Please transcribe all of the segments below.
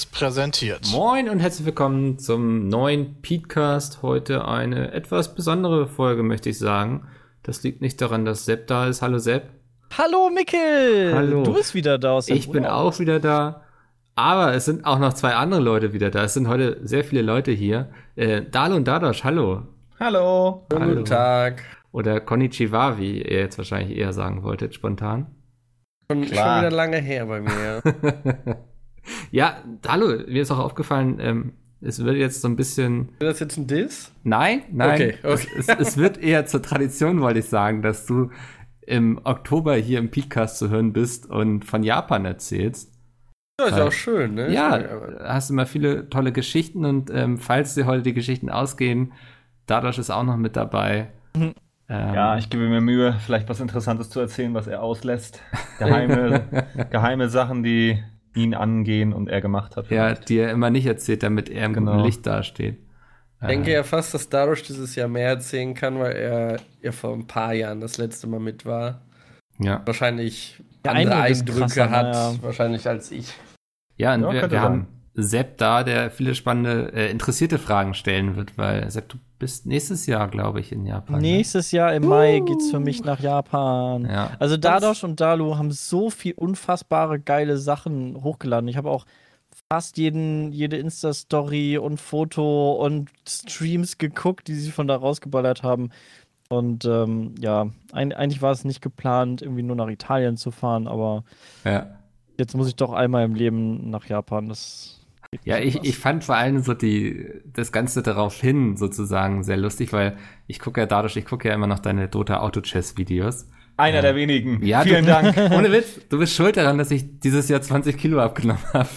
Seriös präsentiert. Moin und herzlich willkommen zum neuen Petecast. Heute eine etwas besondere Folge, möchte ich sagen. Das liegt nicht daran, dass Sepp da ist. Hallo Sepp. Hallo Mikkel. Hallo. Du bist wieder da aus dem Ich bin auch wieder da. Aber es sind auch noch zwei andere Leute wieder da. Es sind heute sehr viele Leute hier. Äh, Dal und Dadosh, hallo. Hallo. Hallo. Guten Tag. Oder Konnichiwa, wie ihr jetzt wahrscheinlich eher sagen wolltet, spontan. Schon, schon wieder lange her bei mir. ja, hallo, mir ist auch aufgefallen, ähm, es wird jetzt so ein bisschen Ist das jetzt ein Diss? Nein, nein. Okay, okay. Es, es, es wird eher zur Tradition, wollte ich sagen, dass du im Oktober hier im Podcast zu hören bist und von Japan erzählst. Ja, ist Ja. auch schön, ne? Ja, hast immer viele tolle Geschichten und ähm, falls dir heute die Geschichten ausgehen, Dadosh ist auch noch mit dabei. Mhm. Ähm, Ja, ich gebe mir Mühe, vielleicht was Interessantes zu erzählen, was er auslässt. Geheime, geheime Sachen, die ihn angehen und er gemacht hat. ja, die er immer nicht erzählt, damit er im Genau. guten Licht dasteht. Ich denke ja fast, dass dadurch dieses Jahr mehr erzählen kann, weil er ja vor ein paar Jahren das letzte Mal mit war. Ja, Wahrscheinlich Der andere Eindrücke krasser, hat, ja. wahrscheinlich als ich. ja und Ja, wir, wir haben Sepp da, der viele spannende, äh, interessierte Fragen stellen wird, weil Sepp, du bist nächstes Jahr, glaube ich, in Japan. ne? Nächstes Jahr im Mai geht's für mich nach Japan. Ja. Also Dadosh und Dalu haben so viel unfassbare geile Sachen hochgeladen. Ich habe auch fast jeden, jede Insta-Story und Foto und Streams geguckt, die sie von da rausgeballert haben. Und ähm, ja, ein, eigentlich war es nicht geplant, irgendwie nur nach Italien zu fahren, aber ja. jetzt muss ich doch einmal im Leben nach Japan. Das Ja, ich, ich fand vor allem so die, das Ganze darauf hin sozusagen sehr lustig, weil ich gucke ja dadurch, ich gucke ja immer noch deine Dota Auto Chess Videos. Einer der wenigen. Ja, Vielen du, Dank. Ohne Witz, du bist schuld daran, dass ich dieses Jahr 20 Kilo abgenommen habe.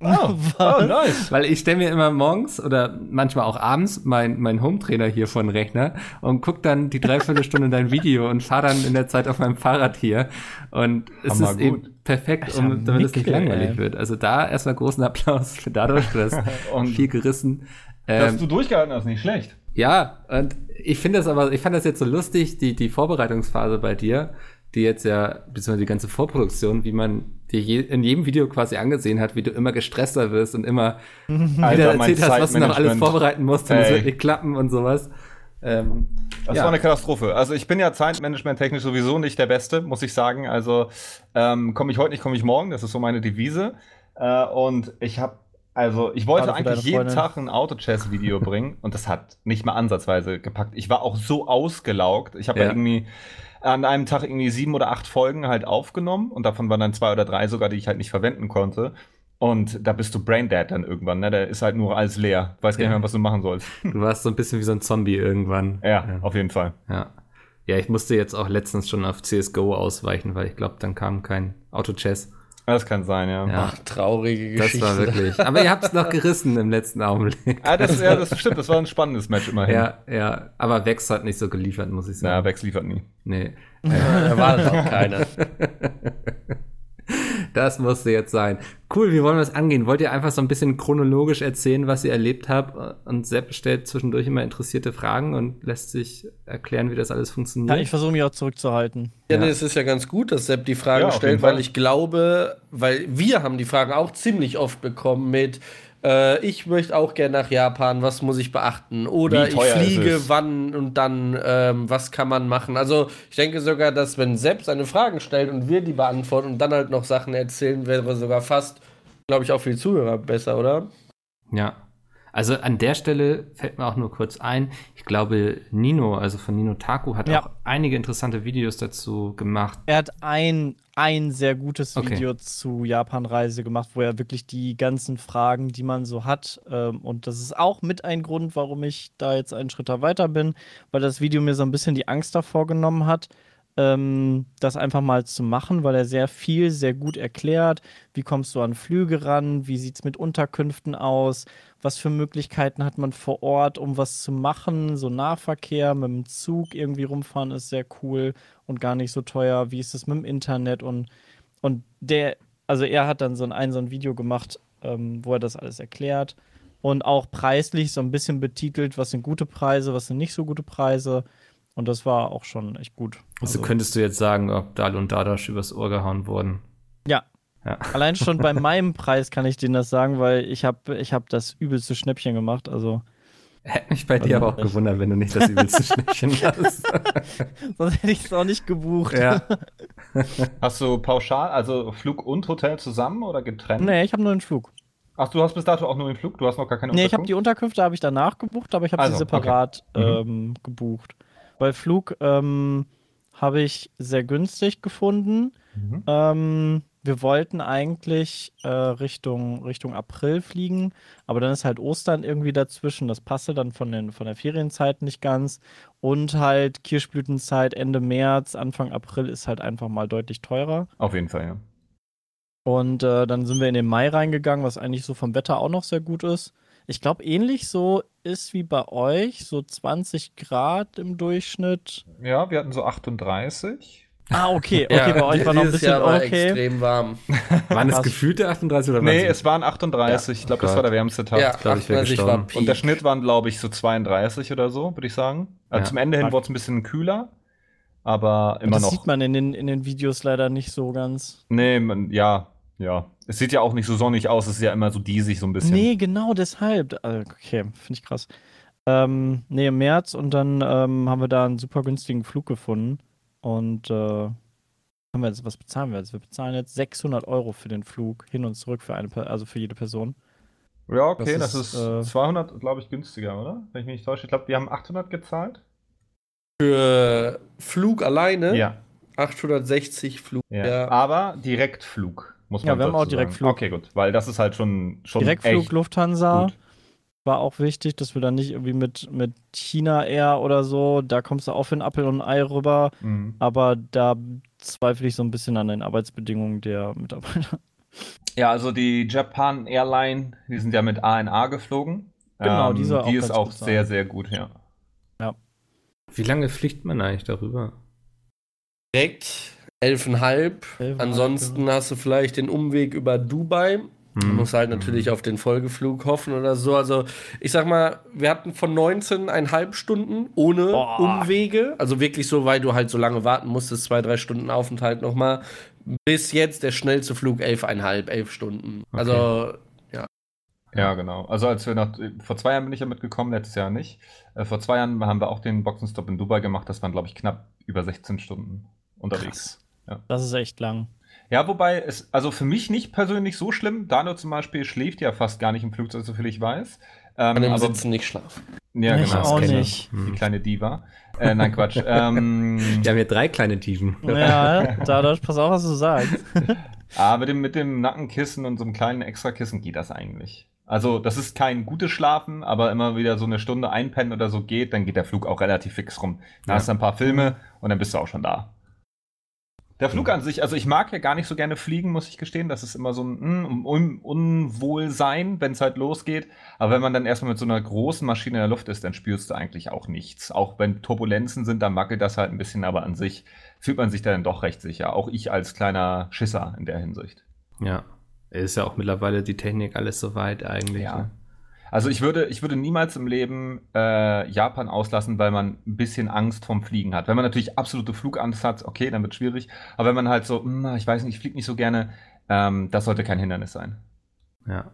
Oh, oh nice. Weil ich stelle mir immer morgens oder manchmal auch abends mein, mein Home-Trainer hier vor den Rechner und guck dann die Dreiviertelstunde dein Video und fahre dann in der Zeit auf meinem Fahrrad hier. Und es Hammer ist gut. eben perfekt, um, damit es nicht langweilig ey. wird. Also da erstmal großen Applaus für dadurch, du hast viel gerissen. Dass Ähm, du durchgehalten hast, nicht schlecht. ja, und ich finde das aber, ich fand das jetzt so lustig, die, die Vorbereitungsphase bei dir, die jetzt ja, beziehungsweise die ganze Vorproduktion, wie man dir je, in jedem Video quasi angesehen hat, wie du immer gestresster wirst und immer wieder Alter, mein erzählt hast, was du noch alles vorbereiten musst und es wird nicht klappen und sowas. Ähm, Das ja. war eine Katastrophe. Also ich bin ja Zeitmanagement-technisch sowieso nicht der Beste, muss ich sagen. Also ähm, komme ich heute nicht, komme ich morgen. Das ist so meine Devise. Äh, und ich habe, also ich wollte eigentlich jeden. Tag ein Auto-Chess-Video bringen und das hat nicht mal ansatzweise gepackt. Ich war auch so ausgelaugt. Ich habe. Ja. irgendwie an einem Tag irgendwie sieben oder acht Folgen halt aufgenommen und davon waren dann zwei oder drei sogar, die ich halt nicht verwenden konnte. Und da bist du Braindead dann irgendwann, ne? Da ist halt nur alles leer. Weiß gar nicht Ja. mehr, was du machen sollst. du warst so ein bisschen wie so ein Zombie irgendwann. Ja, auf jeden Fall. Ja. Ja, ich musste jetzt auch letztens schon auf CSGO ausweichen, weil ich glaube, dann kam kein Auto-Chess. Das kann sein, ja. Ja. Ach, traurige Das Geschichte. war wirklich. Aber ihr habt es noch gerissen im letzten Augenblick. Ah, das, ja, das stimmt, das war ein spannendes Match immerhin. Ja, ja. Aber Vex hat nicht so geliefert, muss ich Ja, sagen. Vex liefert nie. nee. Erwartet auch keiner. Das musste jetzt sein. Cool, wie wollen wir das angehen? Wollt ihr einfach so ein bisschen chronologisch erzählen, was ihr erlebt habt? Und Sepp stellt zwischendurch immer interessierte Fragen und lässt sich erklären, wie das alles funktioniert. Ja, ich versuche mich auch zurückzuhalten. Ja, Ja. nee, es ist ja ganz gut, dass Sepp die Fragen Ja, stellt, weil ich glaube, weil wir haben die Fragen auch ziemlich oft bekommen mit äh, ich möchte auch gerne nach Japan, was muss ich beachten? Oder ich fliege, wann und dann, ähm, was kann man machen? Also ich denke sogar, dass wenn Sepp seine Fragen stellt und wir die beantworten und dann halt noch Sachen erzählen, wäre sogar fast, glaube ich, auch für die Zuhörer besser, oder? Ja. Also an der Stelle fällt mir auch nur kurz ein, ich glaube, Nino, also von Nino Taku, hat Ja. auch einige interessante Videos dazu gemacht. Er hat ein, ein sehr gutes Okay. Video zu Japan-Reise gemacht, wo er wirklich die ganzen Fragen, die man so hat, ähm, und das ist auch mit ein Grund, warum ich da jetzt einen Schritt weiter bin, weil das Video mir so ein bisschen die Angst davor genommen hat, ähm, das einfach mal zu machen, weil er sehr viel, sehr gut erklärt, wie kommst du an Flüge ran, wie sieht es mit Unterkünften aus, was für Möglichkeiten hat man vor Ort, um was zu machen, so Nahverkehr mit dem Zug irgendwie rumfahren ist sehr cool und gar nicht so teuer, wie ist es mit dem Internet? Und, und der, also er hat dann so ein, ein, so ein Video gemacht, ähm, wo er das alles erklärt und auch preislich so ein bisschen betitelt, was sind gute Preise, was sind nicht so gute Preise. Und das war auch schon echt gut. Also, könntest du jetzt sagen, ob Dal und Dadash übers Ohr gehauen wurden. Ja. Ja. Allein schon bei meinem Preis kann ich denen das sagen, weil ich habe ich hab das übelste Schnäppchen gemacht. Also, Hätte mich bei dir aber auch gewundert, wenn du nicht das übelste Schnäppchen hast. sonst hätte ich es auch nicht gebucht. ja. Hast du pauschal, also Flug und Hotel zusammen oder getrennt? Nee, ich habe nur den Flug. Ach, du hast bis dato auch nur den Flug? Du hast noch gar keine Nee, ich habe Unterkunft? die Unterkünfte habe ich danach gebucht, aber ich habe Also, sie separat okay. ähm, gebucht. Weil Flug ähm, habe ich sehr günstig gefunden. Mhm. Ähm, wir wollten eigentlich äh, Richtung, Richtung April fliegen, aber dann ist halt Ostern irgendwie dazwischen. Das passte dann von, den, von der Ferienzeit nicht ganz. Und halt Kirschblütenzeit Ende März, Anfang April ist halt einfach mal deutlich teurer. Auf jeden Fall, ja. Und äh, dann sind wir in den Mai reingegangen, was eigentlich so vom Wetter auch noch sehr gut ist. Ich glaube, ähnlich so ist wie bei euch, so 20 Grad im Durchschnitt. Ja, wir hatten so 38. Ah, okay, okay, bei euch war noch ein bisschen Jahr war okay. extrem warm. Waren es gefühlte 38 oder Nee, waren es waren 38. Ich glaube, das Gott. war der wärmste Tag. ja, glaub, ich wär 38 war. Peak. Und der Schnitt waren, glaube ich, so 32 oder so, würde ich sagen. Also Ja. zum Ende hin wurde es ein bisschen kühler, aber immer das noch. sieht man in den, in den Videos leider nicht so ganz. Nee, man, ja, ja. Es sieht ja auch nicht so sonnig aus, es ist ja immer so diesig so ein bisschen. Nee, genau deshalb. Also, Okay, finde ich krass. Ähm, nee, im März und dann ähm, haben wir da einen super günstigen Flug gefunden. Und äh, haben wir jetzt, was bezahlen wir jetzt? Wir bezahlen jetzt 600 Euro für den Flug hin und zurück für eine, also für jede Person. Ja, okay, das, Das ist, ist, äh, 200, glaube ich, günstiger, oder? Wenn ich mich nicht täusche. Ich glaube, wir haben 800 gezahlt. Für Flug alleine Ja. 860 Flug. ja. Ja. Aber Direktflug, muss Ja, man wir haben auch Direktflug. Okay, gut, weil das ist halt schon, schon Direktflug echt Lufthansa gut. war auch wichtig, dass wir dann nicht irgendwie mit, mit China Air oder so, da kommst du auch für ein Appel und ein Ei rüber. Mhm. Aber da zweifle ich so ein bisschen an den Arbeitsbedingungen der Mitarbeiter. Ja, also die Japan Airline, die sind ja mit ANA geflogen. Ähm, Genau, die soll auch Die ist auch sein. sehr, sehr gut, ja. Wie lange fliegt man eigentlich darüber? Direkt 11,5. 11,5, Ansonsten hast du vielleicht den Umweg über Dubai. Man Hm. muss halt natürlich auf den Folgeflug hoffen oder so. Also, ich sag mal, wir hatten von 19,5 Stunden ohne Boah. Umwege. Also wirklich so, weil du halt so lange warten musstest, zwei, drei Stunden Aufenthalt nochmal. Bis jetzt der schnellste Flug 11,5, 11 Stunden. Also, Ja, genau. Also als wir nach, vor zwei Jahren bin ich ja mitgekommen, letztes Jahr nicht. Äh, vor zwei Jahren haben wir auch den Boxenstopp in Dubai gemacht. Das waren, glaube ich, knapp über 16 Stunden unterwegs. Das ist echt lang. Ja, wobei es, also für mich nicht persönlich so schlimm. Dano zum Beispiel schläft ja fast gar nicht im Flugzeug, so viel ich weiß. Ähm, an dem aber- Sitzen nicht schlafen. Ja, Ich genau. auch nicht. Die kleine Diva. Äh, nein, Quatsch. ähm, Wir haben hier drei kleine Tiefen. Ja, dadurch, pass auf, was du sagst. Aber mit dem, mit dem Nackenkissen und so einem kleinen Extrakissen geht das eigentlich. Also, das ist kein gutes Schlafen, aber immer wieder so eine Stunde einpennen oder so geht, dann geht der Flug auch relativ fix rum. Da Ja. hast du ein paar Filme und dann bist du auch schon da. Der Flug an sich, also ich mag ja gar nicht so gerne fliegen, muss ich gestehen. Das ist immer so ein mm, Un Unwohlsein, wenn es halt losgeht. Aber wenn man dann erstmal mit so einer großen Maschine in der Luft ist, dann spürst du eigentlich auch nichts. Auch wenn Turbulenzen sind, dann wackelt das halt ein bisschen, aber an sich fühlt man sich da dann doch recht sicher. Auch ich als kleiner Schisser in der Hinsicht. Ja. Ist ja auch mittlerweile die Technik alles so weit eigentlich. Ja. Ne? Also ich würde, ich würde niemals im Leben äh, Japan auslassen, weil man ein bisschen Angst vom Fliegen hat. Wenn man natürlich absolute Flugangst hat, okay, dann wird es schwierig. Aber wenn man halt so, "Hm, ich weiß nicht, ich fliege nicht so gerne, ähm, das sollte kein Hindernis sein. ja.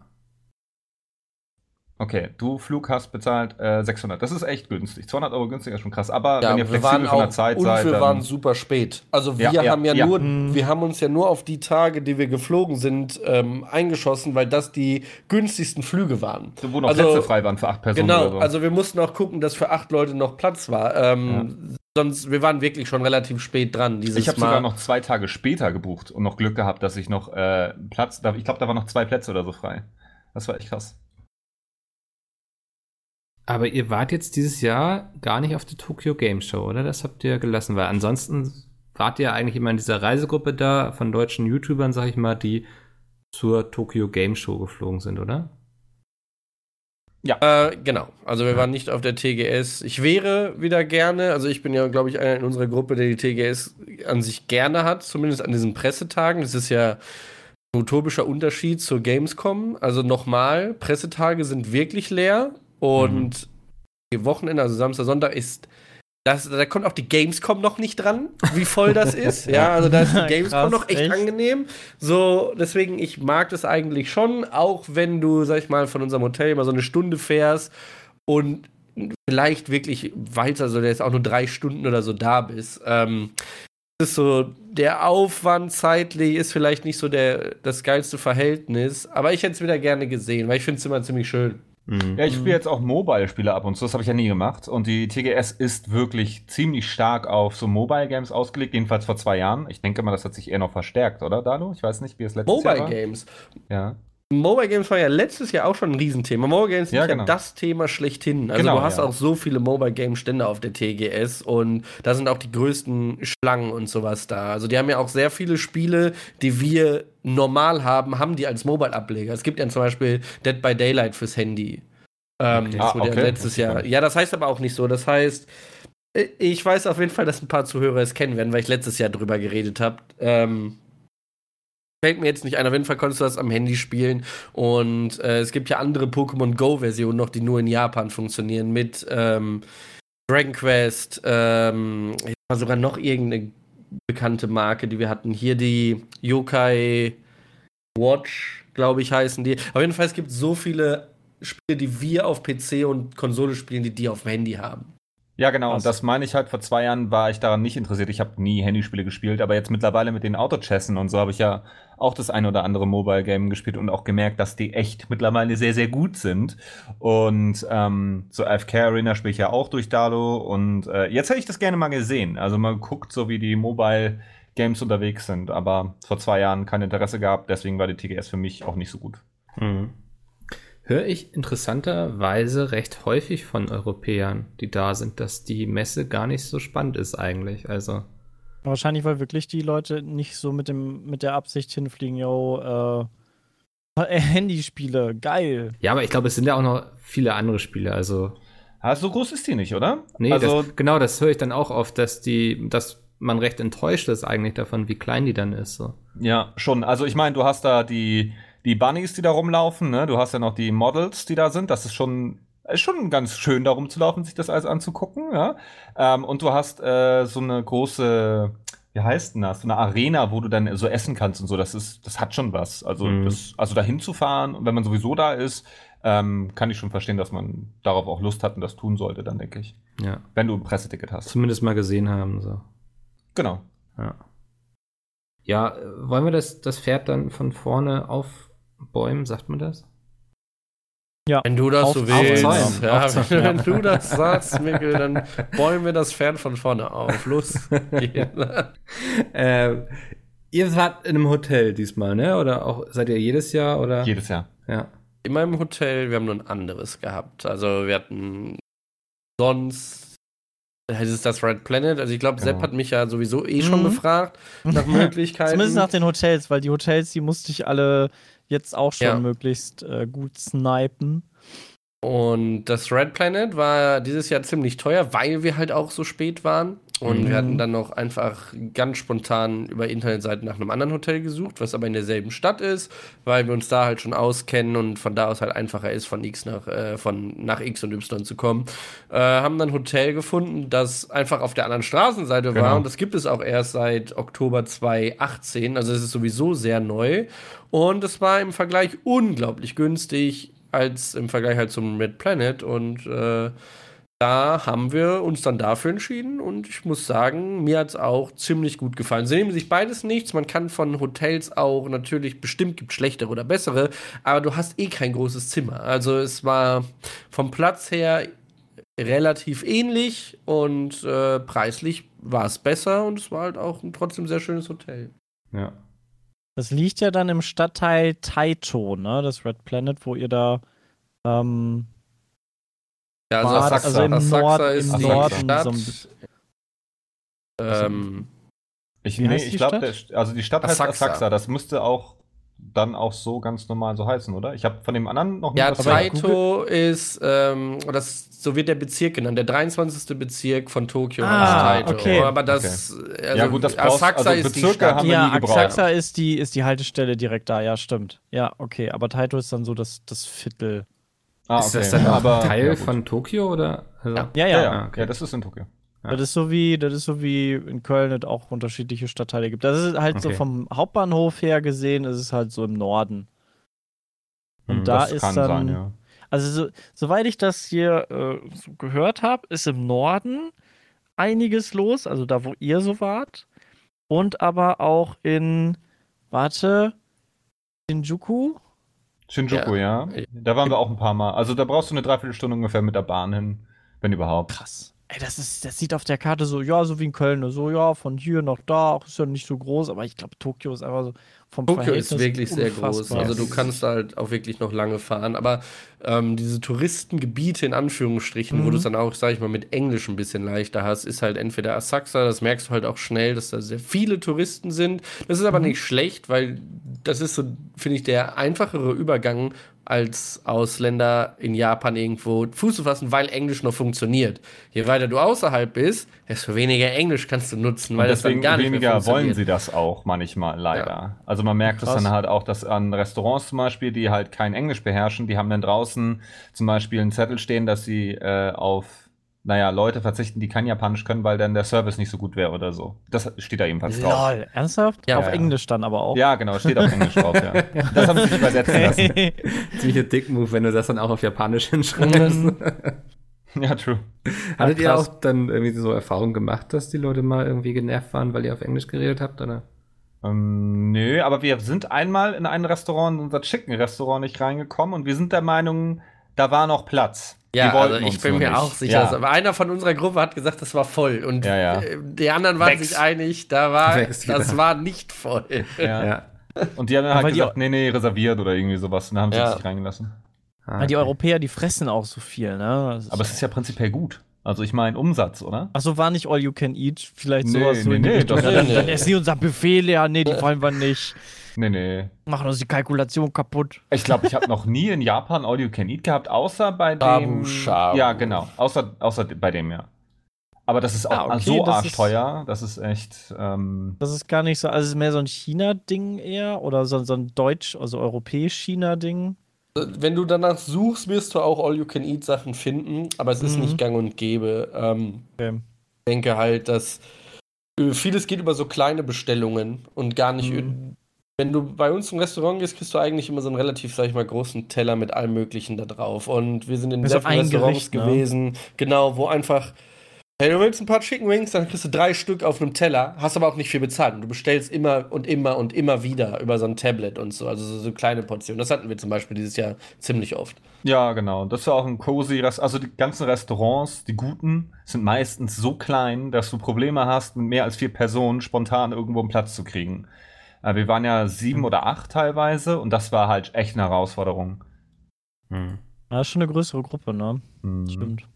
Okay, du Flug hast bezahlt äh, 600. Das ist echt günstig. 200 Euro günstiger ist schon krass. Aber Ja, wenn ihr wir flexibel waren von der auch, Zeit und seid, wir waren super spät. Also wir Ja, haben ja, ja. nur, Mhm. wir haben uns ja nur auf die Tage, die wir geflogen sind, ähm, eingeschossen, weil das die günstigsten Flüge waren. wo noch also- Plätze frei waren für acht Personen Genau, oder so. also wir mussten auch gucken, dass für acht Leute noch Platz war. Ähm, Sonst, wir waren wirklich schon relativ spät dran. Dieses ich habe Mal. sogar noch zwei Tage später gebucht und noch Glück gehabt, dass ich noch äh, Platz, ich glaube, da waren noch zwei Plätze oder so frei. Das war echt krass. Aber ihr wart jetzt dieses Jahr gar nicht auf der Tokyo Game Show, oder? Das habt ihr gelassen, weil ansonsten wart ihr eigentlich immer in dieser Reisegruppe da von deutschen YouTubern, sag ich mal, die zur Tokyo Game Show geflogen sind, oder? Äh, genau. Also wir waren nicht auf der TGS. Ich wäre wieder gerne, also ich bin ja, glaube ich, einer in unserer Gruppe, der die TGS an sich gerne hat, zumindest an diesen Pressetagen. Das ist ja ein utopischer Unterschied zur Gamescom. Also nochmal, Pressetage sind wirklich leer und die Wochenende, also Samstag, Sonntag ist das, da kommt auch die Gamescom noch nicht dran, wie voll das ist. ja, also da ist die Gamescom Krass, noch echt, echt? angenehm. So, deswegen, ich mag das eigentlich schon, auch wenn du, sag ich mal, von unserem Hotel immer so eine Stunde fährst und vielleicht wirklich, weil es also jetzt auch nur drei Stunden oder so da bist. Ähm, ist so, der Aufwand zeitlich ist vielleicht nicht so der, das geilste Verhältnis, aber ich hätte es wieder gerne gesehen, weil ich finde es immer ziemlich schön. Mhm. Ja, ich spiele jetzt auch Mobile-Spiele ab und zu, das habe ich ja nie gemacht. Und die TGS ist wirklich ziemlich stark auf so Mobile-Games ausgelegt, jedenfalls vor zwei Jahren. Ich denke mal, das hat sich eher noch verstärkt, oder, Dano? Ich weiß nicht, wie es letztes Jahr Mobile war. Games. Ja. Mobile Games war ja letztes Jahr auch schon ein Riesenthema. Mobile Games sind Ja, ja, genau. das Thema schlechthin. Also Genau, du hast ja. auch so viele Mobile Game Stände auf der TGS und da sind auch die größten Schlangen und sowas da. Also die haben ja auch sehr viele Spiele, die wir normal haben, haben die als Mobile Ableger. Es gibt ja zum Beispiel Dead by Daylight fürs Handy. Ähm, Okay. das Ah, wurde ja okay. letztes ich gar Jahr. Ja, das heißt aber auch nicht so. Das heißt, ich weiß auf jeden Fall, dass ein paar Zuhörer es kennen werden, weil ich letztes Jahr drüber geredet habe. Ähm, fällt mir jetzt nicht ein. Auf jeden Fall konntest du das am Handy spielen. Und äh, es gibt ja andere Pokémon Go-Versionen noch, die nur in Japan funktionieren. Mit ähm, Dragon Quest, ähm, war sogar noch irgendeine bekannte Marke, die wir hatten. Hier die Yokai Watch, glaube ich, heißen die. Auf jeden Fall, es gibt so viele Spiele, die wir auf PC und Konsole spielen, die die auf dem Handy haben. Ja, genau. Und das meine ich halt, vor zwei Jahren war ich daran nicht interessiert. Ich habe nie Handyspiele gespielt, aber jetzt mittlerweile mit den Autochessen und so habe ich ja auch das ein oder andere Mobile-Game gespielt und auch gemerkt, dass die echt mittlerweile sehr, sehr gut sind. Und ähm, so AFK Arena spiele ich ja auch durch Dalo. Und äh, jetzt hätte ich das gerne mal gesehen. Also mal geguckt, so wie die Mobile-Games unterwegs sind. Aber vor zwei Jahren kein Interesse gehabt, deswegen war die TGS für mich auch nicht so gut. Mhm. Höre ich interessanterweise recht häufig von Europäern, die da sind, dass die Messe gar nicht so spannend ist eigentlich. Also, Wahrscheinlich, weil wirklich die Leute nicht so mit, dem, mit der Absicht hinfliegen, yo, äh, Handyspiele, geil. ja, aber ich glaube, es sind ja auch noch viele andere Spiele. Also, Ah, so groß ist die nicht, oder? nee, also, das, genau, das höre ich dann auch oft, dass die, dass man recht enttäuscht ist eigentlich davon, wie klein die dann ist. So. Ja, schon. Also ich meine, du hast da die, die Bunnies, die da rumlaufen, ne? Du hast ja noch die Models, die da sind. Das ist schon, ist schon ganz schön, da rumzulaufen, sich das alles anzugucken, ja. Ähm, und du hast äh, so eine große, wie heißt denn das? So eine Arena, wo du dann so essen kannst und so. Das ist, das hat schon was. Also, Mhm. das, also da hinzufahren und wenn man sowieso da ist, ähm, kann ich schon verstehen, dass man darauf auch Lust hat und das tun sollte, dann denke ich. Ja. Wenn du ein Presseticket hast. Zumindest mal gesehen haben. So. Genau. Ja. Ja, wollen wir das, das Pferd dann von vorne aufbäumen, sagt man das? Wenn du das Auf- so willst. aufzäumen. Ja, Aufzäumen, wenn ja. du das sagst, Mikkel, dann bäumen wir das Pferd von vorne auf. Los. äh, ihr wart in einem Hotel diesmal, ne? Oder auch seid ihr jedes Jahr oder? Jedes Jahr. Ja. In meinem Hotel, wir haben nur ein anderes gehabt. Also wir hatten sonst heißt es das Red Planet. Also ich glaube, Sepp Genau. hat mich ja sowieso eh schon Mhm. befragt nach Möglichkeiten. Zumindest nach den Hotels, weil die Hotels, die musste ich alle jetzt auch schon Ja. möglichst äh, gut snipen. Und das Red Planet war dieses Jahr ziemlich teuer, weil wir halt auch so spät waren. Und Mhm. wir hatten dann noch einfach ganz spontan über Internetseiten nach einem anderen Hotel gesucht, was aber in derselben Stadt ist, weil wir uns da halt schon auskennen und von da aus halt einfacher ist, von X nach, äh, von, nach X und Y zu kommen. Äh, haben dann ein Hotel gefunden, das einfach auf der anderen Straßenseite war. Genau. Und das gibt es auch erst seit Oktober 2018. Also es ist sowieso sehr neu. Und es war im Vergleich unglaublich günstig als im Vergleich halt zum Red Planet. Und äh, da haben wir uns dann dafür entschieden und ich muss sagen, mir hat es auch ziemlich gut gefallen. Sie nehmen sich beides nichts. Man kann von Hotels auch natürlich bestimmt gibt schlechtere oder bessere, aber du hast eh kein großes Zimmer. Also es war vom Platz her relativ ähnlich und äh, preislich war es besser und es war halt auch ein trotzdem sehr schönes Hotel. Ja. Das liegt ja dann im Stadtteil Taito, ne? Das Red Planet, wo ihr da ähm, Ja, wart. Asakusa. also im, Asakusa Nord, ist im die Norden. Stadt. So ein, Ähm, Ich, nee, heißt ich glaube, also die Stadt heißt Asakusa. Asakusa. Das müsste auch dann auch so ganz normal so heißen, oder? Ich habe von dem anderen noch nie Ja. Taito ist, ähm, das, so wird der Bezirk genannt, der 23. Bezirk von Tokio Ah, heißt Taito. okay. Aber das, also, Ja, gut, das brauchst- also ist die Stadt. haben ja. Asakusa ist die, ist die Haltestelle direkt da, ja, stimmt. Ja, okay, aber Taito ist dann so das, das Viertel. Ah, Ist das okay. dann Aber- Teil ja, von Tokio oder? Also, Ja. Ja, Ja, ja. Ah, okay. ja, das ist in Tokio. Ja. Das ist so wie, das ist so wie in Köln es auch unterschiedliche Stadtteile gibt. Das ist halt so Okay. vom Hauptbahnhof her gesehen, ist es halt so im Norden. Und Hm, da das ist kann dann, sein, ja. also so, soweit ich das hier äh, so gehört habe, ist im Norden einiges los, also da, wo ihr so wart. Und aber auch in, warte, Shinjuku? Shinjuku, ja. Da waren wir auch ein paar Mal. Also da brauchst du eine Dreiviertelstunde ungefähr mit der Bahn hin, wenn überhaupt. Krass. Ey, das ist, das sieht auf der Karte so, ja, so wie in Köln, ne? so, ja, von hier nach da, ist ja nicht so groß, aber ich glaube, Tokio ist einfach so vom Tokio ist Verhältnis wirklich sehr groß. Also du kannst halt auch wirklich noch lange fahren. Aber ähm, diese Touristengebiete in Anführungsstrichen, wo Mhm. du es dann auch, sag ich mal, mit Englisch ein bisschen leichter hast, ist halt entweder Asakusa, das merkst du halt auch schnell, dass da sehr viele Touristen sind. Das ist aber Mhm. nicht schlecht, weil das ist so, finde ich, der einfachere Übergang als Ausländer in Japan irgendwo Fuß zu fassen, weil Englisch noch funktioniert. Je weiter du außerhalb bist, desto weniger Englisch kannst du nutzen, weil Und das dann deswegen gar nicht weniger wollen sie das auch manchmal leider. Ja. Also man merkt es dann halt auch, dass an Restaurants zum Beispiel, die halt kein Englisch beherrschen, die haben dann draußen zum Beispiel einen Zettel stehen, dass sie äh, auf, naja, Leute verzichten, die kein Japanisch können, weil dann der Service nicht so gut wäre oder so. Das steht da ebenfalls drauf. Lol, ernsthaft? Ja, auf ja. Englisch dann aber auch. Ja, genau, steht auf Englisch drauf, ja. Das haben sie sich übersetzen lassen. Ziemlicher Dick-Move, wenn du das dann auch auf Japanisch hinschreibst. Mhm. Ja, true. Hattet ihr krass. auch dann irgendwie so Erfahrungen gemacht, dass die Leute mal irgendwie genervt waren, weil ihr auf Englisch geredet habt, oder? Ähm, nö, aber wir sind einmal in ein Restaurant, in unser Chicken-Restaurant nicht reingekommen und wir sind der Meinung, da war noch Platz. Ja, Die wollten also ich uns bin nur mir nicht. auch sicher. Ja. dass- Aber einer von unserer Gruppe hat gesagt, das war voll. Und Ja, ja. äh, die anderen waren Wegs. sich einig, da war, das war nicht voll. Ja. Und die haben dann Aber halt gesagt, nee, nee, reserviert oder irgendwie sowas. Und dann haben sie Ja. nicht reingelassen. Ah, Ja, die okay. Europäer, die fressen auch so viel, ne? Aber es ist ja prinzipiell gut. Also ich meine Umsatz, oder? Achso, war nicht All You Can Eat, vielleicht Nee, sowas so nee, in die nee, Richtung. das- Ja, dann, nee, dann nee. essen die unser Buffet leer, nee, die wollen wir nicht. Nee, nee. Machen uns die Kalkulation kaputt. Ich glaube, ich habe noch nie in Japan All You Can Eat gehabt, außer bei dem. Shabu Shabu. Ja, genau. Außer, außer bei dem, ja. Aber das ist auch Ah, okay, so das arschteuer. Das ist echt. Ähm, Das ist gar nicht so, also es ist mehr so ein China-Ding eher oder so, so ein deutsch, also europäisch-China-Ding. Wenn du danach suchst, wirst du auch All-You-Can-Eat-Sachen finden, aber es ist Mhm. nicht gang und gäbe. Ähm, Okay. Ich denke halt, dass äh, vieles geht über so kleine Bestellungen und gar nicht. Mhm. Wenn du bei uns im Restaurant gehst, kriegst du eigentlich immer so einen relativ, sag ich mal, großen Teller mit allem Möglichen da drauf. Und wir sind in Ja, sehr so vielen Restaurants Gericht, ne? gewesen, genau, wo einfach, hey, du willst ein paar Chicken Wings, dann kriegst du drei Stück auf einem Teller, hast aber auch nicht viel bezahlt. Und du bestellst immer und immer und immer wieder über so ein Tablet und so, also so, so kleine Portionen. Das hatten wir zum Beispiel dieses Jahr ziemlich oft. ja, genau. Das war auch ein cozy Rest Also die ganzen Restaurants, die guten, sind meistens so klein, dass du Probleme hast, mit mehr als vier Personen spontan irgendwo einen Platz zu kriegen. Äh, wir waren ja sieben oder acht teilweise und das war halt echt eine Herausforderung. Hm. Das ist schon eine größere Gruppe, ne? Mhm. Stimmt.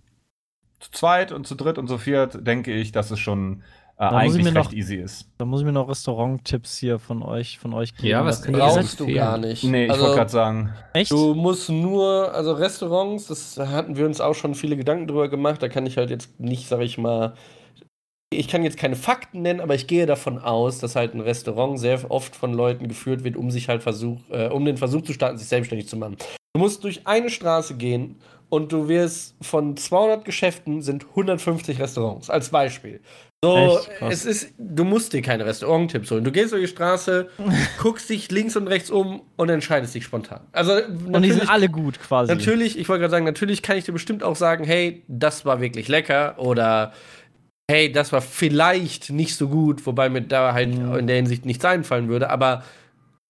Zu zweit und zu dritt und zu viert denke ich, dass es schon äh, eigentlich recht noch- easy ist. Da muss ich mir noch Restaurant-Tipps hier von euch, von euch geben. Ja, was Brauchst du gar nicht. Nee, ich Also- wollte gerade sagen, Echt? Du musst nur, also Restaurants, das hatten wir uns auch schon viele Gedanken drüber gemacht. Da kann ich halt jetzt nicht, sag ich mal, ich kann jetzt keine Fakten nennen, aber ich gehe davon aus, dass halt ein Restaurant sehr oft von Leuten geführt wird, um sich halt Versuch, äh, um den Versuch zu starten, sich selbstständig zu machen. Du musst durch eine Straße gehen und du wirst von 200 Geschäften sind 150 Restaurants als Beispiel. So, Echt? Es ist, du musst dir keine Restauranttipps holen. Du gehst durch die Straße, guckst dich links und rechts um und entscheidest dich spontan. Also Und die sind alle gut quasi. Natürlich, ich wollte gerade sagen, natürlich kann ich dir bestimmt auch sagen, hey, das war wirklich lecker oder hey, das war vielleicht nicht so gut, wobei mir da halt Mhm. in der Hinsicht nichts einfallen würde, aber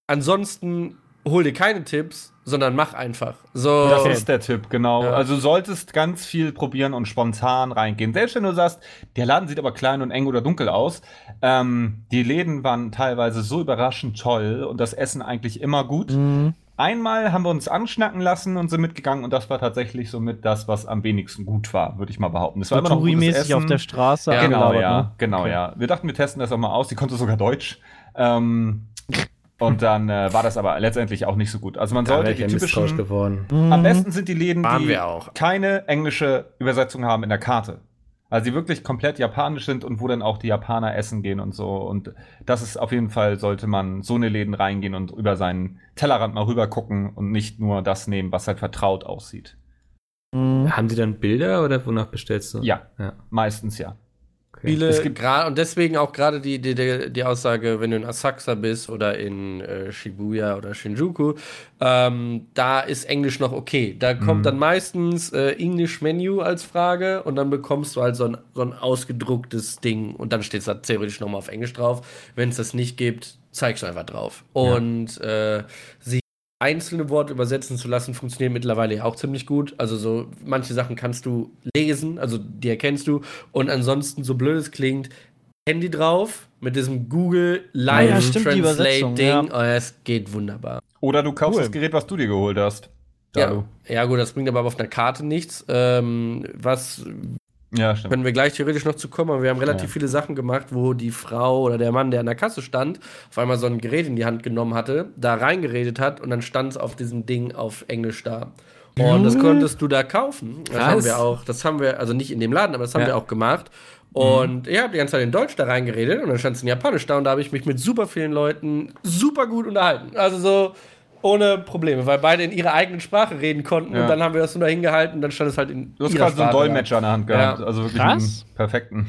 ansonsten hol dir keine Tipps, sondern mach einfach. So, Das ist der Tipp, genau. Ja. Also du solltest ganz viel probieren und spontan reingehen. Selbst wenn du sagst, der Laden sieht aber klein und eng oder dunkel aus. Ähm, die Läden waren teilweise so überraschend toll und das Essen eigentlich immer gut. Mhm. Einmal haben wir uns anschnacken lassen und sind mitgegangen und das war tatsächlich somit das, was am wenigsten gut war, würde ich mal behaupten. Es So war immer noch gutes Essen. auf der Straße. Ja, Genau, ja, ne? genau, Okay. ja. Wir dachten, wir testen das auch mal aus. Die konnte sogar Deutsch. Ähm, und dann äh, war das aber letztendlich auch nicht so gut. Also man Da sollte ich die typischen geworden. Mhm. am besten sind die Läden, Waren die wir auch. keine englische Übersetzung haben in der Karte. Also die wirklich komplett japanisch sind und wo dann auch die Japaner essen gehen und so. Und das ist auf jeden Fall, sollte man so eine Läden reingehen und über seinen Tellerrand mal rüber gucken und nicht nur das nehmen, was halt vertraut aussieht. Mhm. Haben die dann Bilder oder wonach bestellst du? Ja, Ja. meistens ja. Okay. Viele, Es gibt- gra- und deswegen auch gerade die, die, die, die Aussage, wenn du in Asakusa bist oder in äh, Shibuya oder Shinjuku, ähm, da ist Englisch noch okay. Da kommt Mhm. dann meistens äh, English Menu als Frage und dann bekommst du halt so ein, so ein ausgedrucktes Ding und dann steht es da theoretisch nochmal auf Englisch drauf. Wenn es das nicht gibt, zeigst du einfach drauf. Und äh, sie einzelne Worte übersetzen zu lassen, funktioniert mittlerweile ja auch ziemlich gut. Also so manche Sachen kannst du lesen, also die erkennst du. Und ansonsten, so blöd es klingt, Handy drauf mit diesem Google Live ja, Translate Ding. Oh, es geht wunderbar. Oder du kaufst Cool. das Gerät, was du dir geholt hast. Ja, ja, gut, das bringt aber auf einer Karte nichts. Ähm, was Ja, stimmt. können wir gleich theoretisch noch zu kommen, aber wir haben relativ Ja. viele Sachen gemacht, wo die Frau oder der Mann, der an der Kasse stand, auf einmal so ein Gerät in die Hand genommen hatte, da reingeredet hat und dann stand es auf diesem Ding auf Englisch da. Und das konntest du da kaufen. Das Krass. haben wir auch, das haben wir, also nicht in dem Laden, aber das haben Ja. wir auch gemacht. Und ich habe die ganze Zeit in Deutsch da reingeredet und dann stand es in Japanisch da und da habe ich mich mit super vielen Leuten super gut unterhalten. Also so ohne Probleme, weil beide in ihrer eigenen Sprache reden konnten Ja. und dann haben wir das nur dahin gehalten und dann stand es halt in Du hast gerade so einen da. Dolmetscher in der Hand gehabt. Ja. Also wirklich Krass. einen perfekten.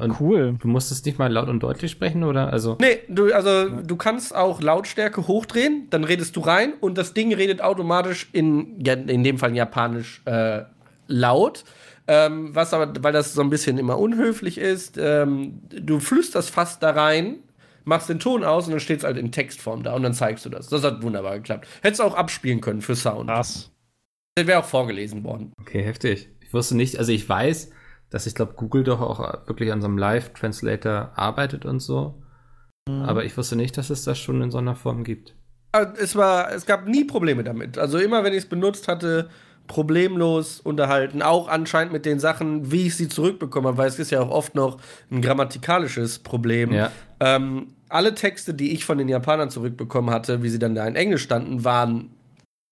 Und Cool. du musstest nicht mal laut und deutlich sprechen, oder? Also, Nee, du, also du kannst auch Lautstärke hochdrehen, dann redest du rein und das Ding redet automatisch in, ja, in dem Fall in Japanisch äh, laut. Ähm, was aber, weil das so ein bisschen immer unhöflich ist, ähm, du flüsterst fast da rein, machst den Ton aus und dann steht es halt in Textform da und dann zeigst du das. Das hat wunderbar geklappt. Hättest du auch abspielen können für Sound. Krass. Das wäre auch vorgelesen worden. okay, heftig. Ich wusste nicht, also ich weiß, dass ich glaube, Google doch auch wirklich an so einem Live-Translator arbeitet und so. Aber ich wusste nicht, dass es das schon in so einer Form gibt. Es, war, es gab nie Probleme damit. Also immer, wenn ich es benutzt hatte, problemlos unterhalten. Auch anscheinend mit den Sachen, wie ich sie zurückbekommen habe, weil es ist ja auch oft noch ein grammatikalisches Problem. Ja. Ähm, alle Texte, die ich von den Japanern zurückbekommen hatte, wie sie dann da in Englisch standen, waren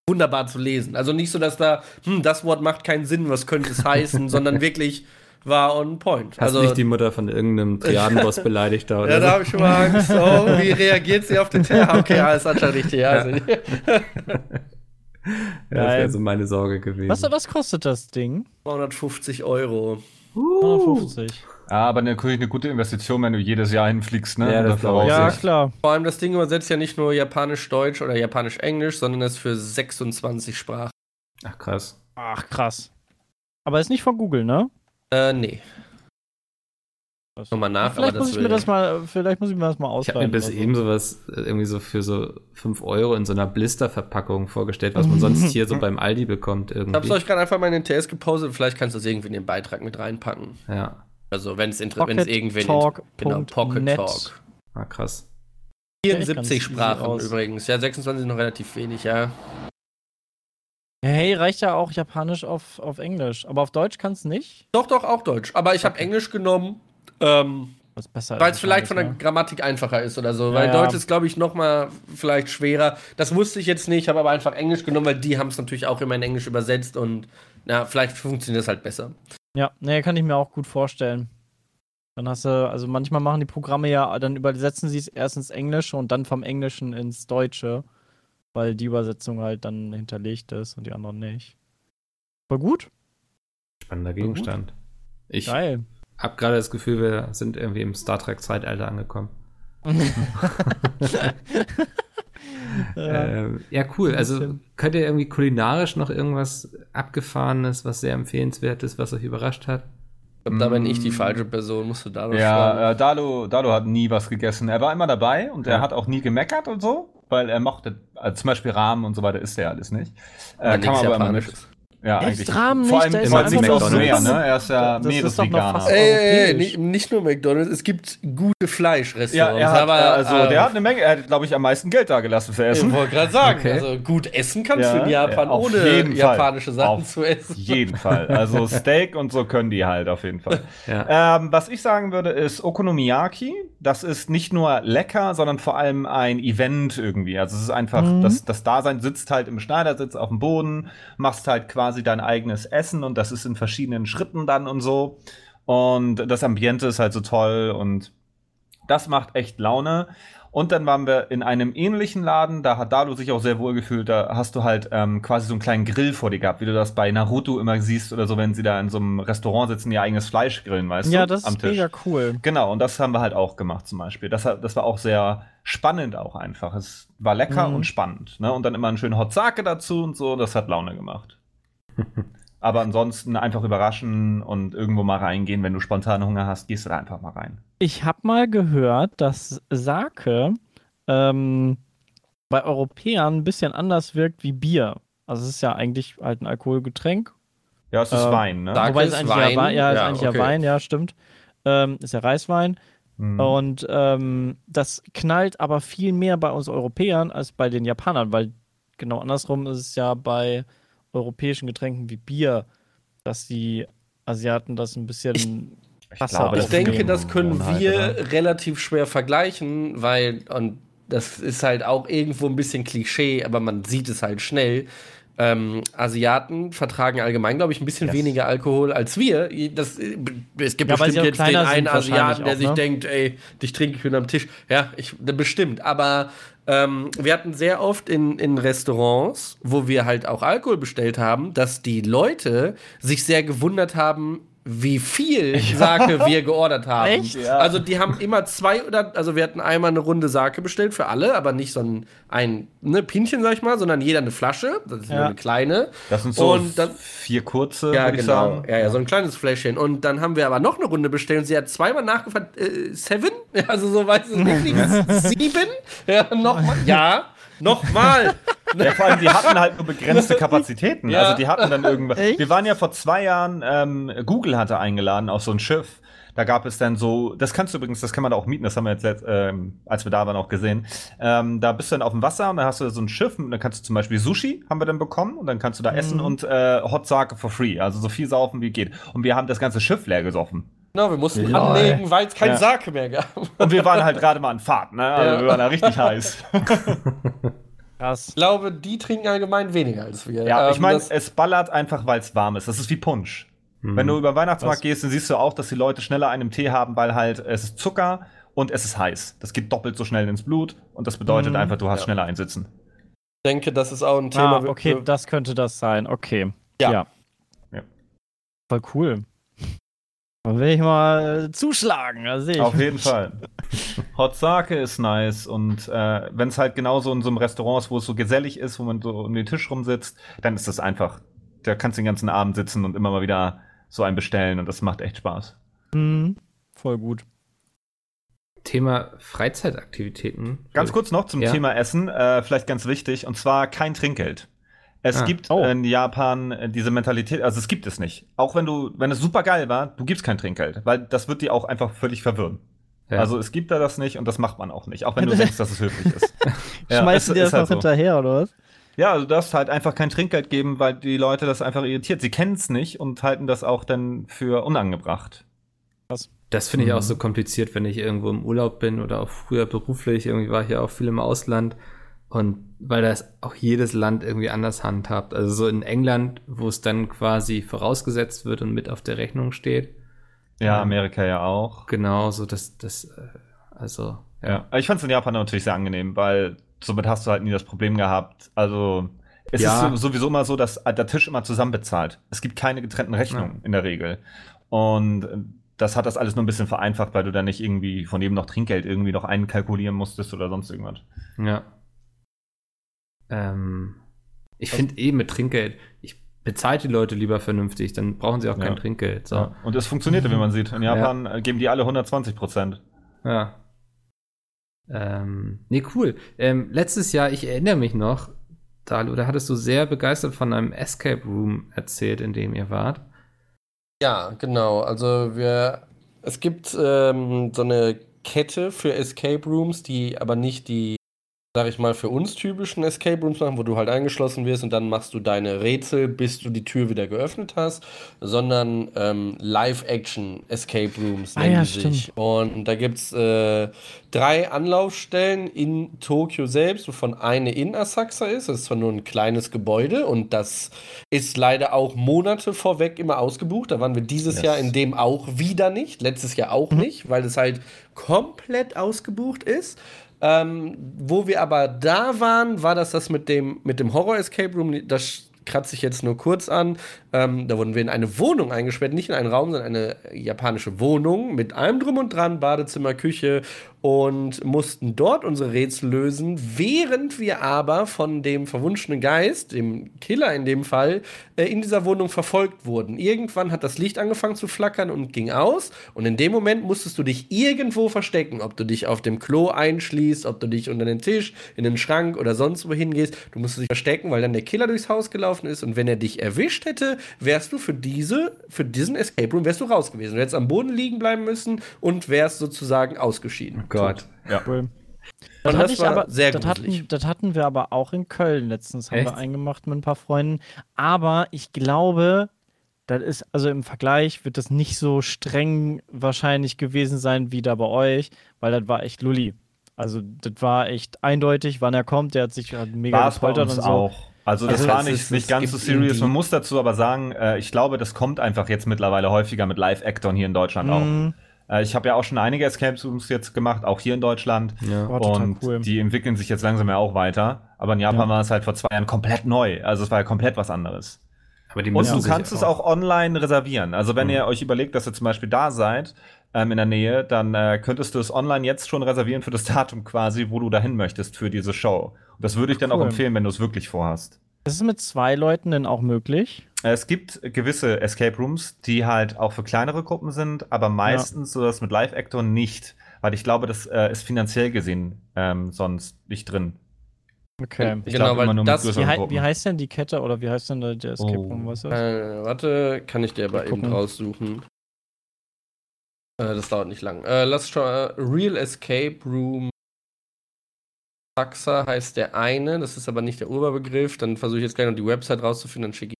wunderbar zu lesen. Also nicht so, dass da, hm, das Wort macht keinen Sinn, was könnte es heißen, sondern wirklich war on point. Hast also nicht die Mutter von irgendeinem Triadenboss beleidigt da oder ja, da habe ich schon mal Angst. Oh, wie reagiert sie auf den Teller? Okay, ja, ist anscheinend richtig. Ja, also, Ja, das wäre so meine Sorge gewesen. Was, was kostet das Ding? 250 Euro. 150. Ja, aber natürlich eine gute Investition, wenn du jedes Jahr hinfliegst, ne? Ja, das auch Ja, klar. Vor allem das Ding übersetzt ja nicht nur Japanisch-Deutsch oder Japanisch-Englisch, sondern ist für 26 Sprachen. Ach, krass. Ach, krass. Aber ist nicht von Google, ne? Äh, nee. Krass. Nochmal nach, Vielleicht aber muss das ich mir das mal, vielleicht muss ich mir das mal Ich habe mir ausleihen. bis eben sowas äh, irgendwie so für so 5 Euro in so einer Blisterverpackung vorgestellt, was man sonst hier so beim Aldi bekommt Ich hab's irgendwie. euch gerade einfach mal in den TS gepostet. Vielleicht kannst du es irgendwie in den Beitrag mit reinpacken. Ja, Also, wenn es Pocket irgendwen. Talk. Genau, Pocket net. Talk. ah, krass. ich ganz 74 easy Sprachen übrigens. Ja, 26 ist noch relativ wenig, ja. Hey, reicht ja auch Japanisch auf, auf Englisch. Aber auf Deutsch kannst du nicht? Doch, doch, auch Deutsch. Aber ich habe Englisch genommen. Ähm. Weil es vielleicht von der Japanisch, Grammatik einfacher ist oder so. Ja, weil ja. Deutsch ist, glaube ich, noch mal vielleicht schwerer. Das wusste ich jetzt nicht, habe aber einfach Englisch genommen, weil die haben es natürlich auch immer in Englisch übersetzt und na, vielleicht funktioniert das halt besser. ne? Ja, nee, kann ich mir auch gut vorstellen. Dann hast du, also manchmal machen die Programme ja, dann übersetzen sie es erst ins Englische und dann vom Englischen ins Deutsche, weil die Übersetzung halt dann hinterlegt ist und die anderen nicht. Voll gut. Spannender Gegenstand. Ich Geil. Habe gerade das Gefühl, wir sind irgendwie im Star Trek Zeitalter angekommen. ja. Ähm, ja, cool. Also könnt ihr irgendwie kulinarisch noch irgendwas Abgefahrenes, was sehr empfehlenswert ist, was euch überrascht hat? Da bin ich Mm. die falsche Person, musst du da noch fragen. Ja, äh, Dalo, Dalo hat nie was gegessen. Er war immer dabei und er Ja. hat auch nie gemeckert und so, weil er mochte, also zum Beispiel Rahmen und so weiter isst er alles nicht. Äh, kann man aber immer mit. Ja. Rahmen Vor nicht? allem Da ist einfach aus nur Meer, McDonald's. ne? Er ist ja Das ist doch noch Meeresveganer. fast- Ey, ey, ey, Europäisch. nicht, nicht nur McDonalds, es gibt gute Fleischrestaurants. Ja, er hat, aber, also äh, der hat eine Menge, er hat, glaube ich, am meisten Geld da gelassen für Ich Essen. wollte gerade sagen, Okay. also gut essen kannst Ja, du in Japan, ja, auf ohne jeden Fall. japanische Sachen Auf zu essen. jeden Fall. Also Steak und so können die halt auf jeden Fall. Ja. Ähm, was ich sagen würde, ist Okonomiyaki. Das ist nicht nur lecker, sondern vor allem ein Event irgendwie. Also es ist einfach, Mhm. das, das Dasein sitzt halt im Schneidersitz auf dem Boden, machst halt quasi dein eigenes Essen und das ist in verschiedenen Schritten dann und so. Und das Ambiente ist halt so toll und das macht echt Laune. Und dann waren wir in einem ähnlichen Laden, da hat Dalu sich auch sehr wohl gefühlt. Da hast du halt ähm, quasi so einen kleinen Grill vor dir gehabt, wie du das bei Naruto immer siehst oder so, wenn sie da in so einem Restaurant sitzen, ihr eigenes Fleisch grillen, weißt Ja, du? das ist mega cool. Genau, und das haben wir halt auch gemacht zum Beispiel. Das, das war auch sehr spannend auch einfach. Es war lecker Mhm. und spannend. Ne? Und dann immer einen schönen Hot Sake dazu und so, das hat Laune gemacht. Aber ansonsten einfach überraschen und irgendwo mal reingehen. Wenn du spontan Hunger hast, gehst du da einfach mal rein. Ich habe mal gehört, dass Sake ähm, bei Europäern ein bisschen anders wirkt wie Bier. Also es ist ja eigentlich halt ein Alkoholgetränk. Ja, es ist Ähm, Wein, ne? Sake Wobei es ist eigentlich Wein? ja, Wein, ja, ist Ja, eigentlich okay. ja Wein, ja, stimmt. Ähm, ist ja Reiswein. Mhm. Und ähm, das knallt aber viel mehr bei uns Europäern als bei den Japanern, weil genau andersrum ist es ja bei europäischen Getränken wie Bier, dass die Asiaten das ein bisschen Ich Wasser glaube, Ich denke, das können wir oder? relativ schwer vergleichen, weil, und das ist halt auch irgendwo ein bisschen Klischee, aber man sieht es halt schnell. Ähm, Asiaten vertragen allgemein, glaube ich, ein bisschen Yes. weniger Alkohol als wir. Das, es gibt Ja, bestimmt jetzt den einen Asiaten, der auch, sich ne? denkt, ey, dich trinke ich unterm Tisch. Ja, ich, bestimmt. Aber ähm, wir hatten sehr oft in, in Restaurants, wo wir halt auch Alkohol bestellt haben, dass die Leute sich sehr gewundert haben, wie viel Sake wir geordert haben. Echt? Ja. Also die haben immer zwei oder also wir hatten einmal eine Runde Sake bestellt für alle, aber nicht so ein, ein ne, Pinchen, sag ich mal, sondern jeder eine Flasche. Das ist nur Ja. eine kleine. Das sind so Und dann- vier kurze, Ja, ich genau. sagen. Ja, ja, so ein kleines Fläschchen. Und dann haben wir aber noch eine Runde bestellt und sie hat zweimal nachgefragt, äh, seven? Also so weißt du wirklich, sieben? Ja, nochmal. Ja, nochmal. Ja, vor allem, die hatten halt nur begrenzte Kapazitäten. Ja. Also die hatten dann irgendwas. Wir waren ja vor zwei Jahren, ähm, Google hatte eingeladen auf so ein Schiff. Da gab es dann so, das kannst du übrigens, das kann man da auch mieten, das haben wir jetzt, ähm, als wir da waren, auch gesehen. Ähm, da bist du dann auf dem Wasser und dann hast du so ein Schiff und dann kannst du zum Beispiel Sushi, haben wir dann bekommen, und dann kannst du da essen und äh, Hot Sake for free, also so viel saufen wie geht. Und wir haben das ganze Schiff leer gesoffen. Genau, wir mussten Lol. anlegen, weil es kein Ja. Sake mehr gab. Und wir waren halt gerade mal an Fahrt, ne? Also Ja. wir waren da richtig heiß. krass. Ich glaube, die trinken allgemein weniger als wir. Ja, ich Ähm, meine, das- es ballert einfach, weil es warm ist. Das ist wie Punsch. Hm. Wenn du über den Weihnachtsmarkt Was? gehst, dann siehst du auch, dass die Leute schneller einen Tee haben, weil halt es ist Zucker und es ist heiß. Das geht doppelt so schnell ins Blut und das bedeutet Mhm. einfach, du hast Ja. schneller einsitzen. denke, das ist auch ein Thema. Ah, okay, das könnte das sein. Okay. Ja. ja. Ja. Voll cool. Dann will ich mal zuschlagen. Da sehe ich. Auf jeden Fall. Hot Sake ist nice und äh, wenn es halt genauso in so einem Restaurant ist, wo es so gesellig ist, wo man so um den Tisch rumsitzt, dann ist das einfach. Da kannst du den ganzen Abend sitzen und immer mal wieder so einen bestellen und das macht echt Spaß. Mhm. Voll gut. Thema Freizeitaktivitäten. Ganz kurz noch zum Ja. Thema Essen, äh, vielleicht ganz wichtig, und zwar kein Trinkgeld. Es Ah. gibt Oh. in Japan äh, diese Mentalität, also es gibt es nicht. Auch wenn du, wenn es super geil war, du gibst kein Trinkgeld, weil das wird dir auch einfach völlig verwirren. Ja. Also es gibt da das nicht und das macht man auch nicht, auch wenn du denkst, dass es höflich ist. Ja, Schmeißen es die das halt noch so. hinterher, oder was? Ja, also du darfst halt einfach kein Trinkgeld geben, weil die Leute das einfach irritiert. Sie kennen es nicht und halten das auch dann für unangebracht. Das finde ich auch Mhm. so kompliziert, wenn ich irgendwo im Urlaub bin oder auch früher beruflich. Irgendwie war ich ja auch viel im Ausland. Und weil das auch jedes Land irgendwie anders handhabt. Also so in England, wo es dann quasi vorausgesetzt wird und mit auf der Rechnung steht. Ja, Ja. Amerika ja auch. Genau, so das, das, äh, also, Ja, aber ich fand es in Japan natürlich sehr angenehm, weil somit hast du halt nie das Problem gehabt. Also es Ja. ist sowieso immer so, dass der Tisch immer zusammen bezahlt. Es gibt keine getrennten Rechnungen Ja. in der Regel. Und das hat das alles nur ein bisschen vereinfacht, weil du dann nicht irgendwie von jedem noch Trinkgeld irgendwie noch einkalkulieren musstest oder sonst irgendwas. Ja. Ähm, ich finde eh mit Trinkgeld, ich bezahle die Leute lieber vernünftig, dann brauchen sie auch kein Ja. Trinkgeld. So. Ja. Und es funktionierte, wie man sieht. In Japan äh, geben die alle 120 Prozent. Ja. Ähm, nee, cool. Ähm, letztes Jahr, ich erinnere mich noch, Dalu, da hattest du sehr begeistert von einem Escape Room erzählt, in dem ihr wart. Ja, genau. Also wir, es gibt ähm, so eine Kette für Escape Rooms, die aber nicht die, sag ich mal, für uns typischen Escape Rooms machen, wo du halt eingeschlossen wirst und dann machst du deine Rätsel, bis du die Tür wieder geöffnet hast, sondern ähm, Live-Action Escape Rooms Ah nennen ja, die sich. Und da gibt's äh, drei Anlaufstellen in Tokio selbst, wovon eine in Asakusa ist. Das ist zwar nur ein kleines Gebäude und das ist leider auch Monate vorweg immer ausgebucht. Da waren wir dieses Yes. Jahr in dem auch wieder nicht. Letztes Jahr auch nicht, weil es halt komplett ausgebucht ist. Ähm, wo wir aber da waren, war das das mit dem, mit dem Horror-Escape Room. Das kratze ich jetzt nur kurz an. Ähm, da wurden wir in eine Wohnung eingesperrt, nicht in einen Raum, sondern eine japanische Wohnung mit allem drum und dran, Badezimmer, Küche und mussten dort unsere Rätsel lösen, während wir aber von dem verwunschenen Geist, dem Killer in dem Fall, äh, in dieser Wohnung verfolgt wurden. Irgendwann hat das Licht angefangen zu flackern und ging aus und in dem Moment musstest du dich irgendwo verstecken, ob du dich auf dem Klo einschließt, ob du dich unter den Tisch, in den Schrank oder sonst wo hingehst. Du musstest dich verstecken, weil dann der Killer durchs Haus gelaufen ist und wenn er dich erwischt hätte, wärst du für diese, für diesen Escape Room wärst du raus gewesen. Du hättest am Boden liegen bleiben müssen und wärst sozusagen ausgeschieden. Gott. Ja. Cool. Das, das hatte war aber, sehr das, hatten, das hatten wir aber auch in Köln letztens, haben Echt? wir eingemacht mit ein paar Freunden. Aber ich glaube, das ist, also im Vergleich wird das nicht so streng wahrscheinlich gewesen sein wie da bei euch, weil das war echt Lulli. Also das war echt eindeutig, wann er kommt, der hat sich halt mega gepoltert uns und so. auch. Also das Also war nicht, ist- nicht ganz so serious. Man muss dazu aber sagen, äh, ich glaube, das kommt einfach jetzt mittlerweile häufiger mit Live-Actern hier in Deutschland Mhm. auch. Äh, ich habe ja auch schon einige Escape Rooms jetzt gemacht, auch hier in Deutschland. Ja. War total und cool. die entwickeln sich jetzt langsam ja auch weiter. Aber in Japan Ja. war es halt vor zwei Jahren komplett neu. Also es war ja komplett was anderes. Aber die Und du kannst es auch online reservieren. Also wenn Mhm. ihr euch überlegt, dass ihr zum Beispiel da seid, ähm, in der Nähe, dann äh, könntest du es online jetzt schon reservieren für das Datum quasi, wo du dahin möchtest für diese Show. Das würde ich dann auch Cool. empfehlen, wenn du es wirklich vorhast. Ist es mit zwei Leuten denn auch möglich? Äh, Es gibt gewisse Escape Rooms, die halt auch für kleinere Gruppen sind, aber meistens so das mit Live-Actor nicht. Weil ich glaube, das äh, ist finanziell gesehen ähm, sonst nicht drin. Okay. Ich Genau, glaub, weil immer nur mit Wie, das- Gruppen. wie heißt denn die Kette oder wie heißt denn der der Escape Oh. Room? Weißt du das? Äh, warte, kann ich dir aber eben raussuchen. Äh, das dauert nicht lang. Äh, lass schon äh, Real Escape Room Taxa heißt der eine, das ist aber nicht der Oberbegriff. Dann versuche ich jetzt gleich noch die Website rauszufinden, dann schicke ich.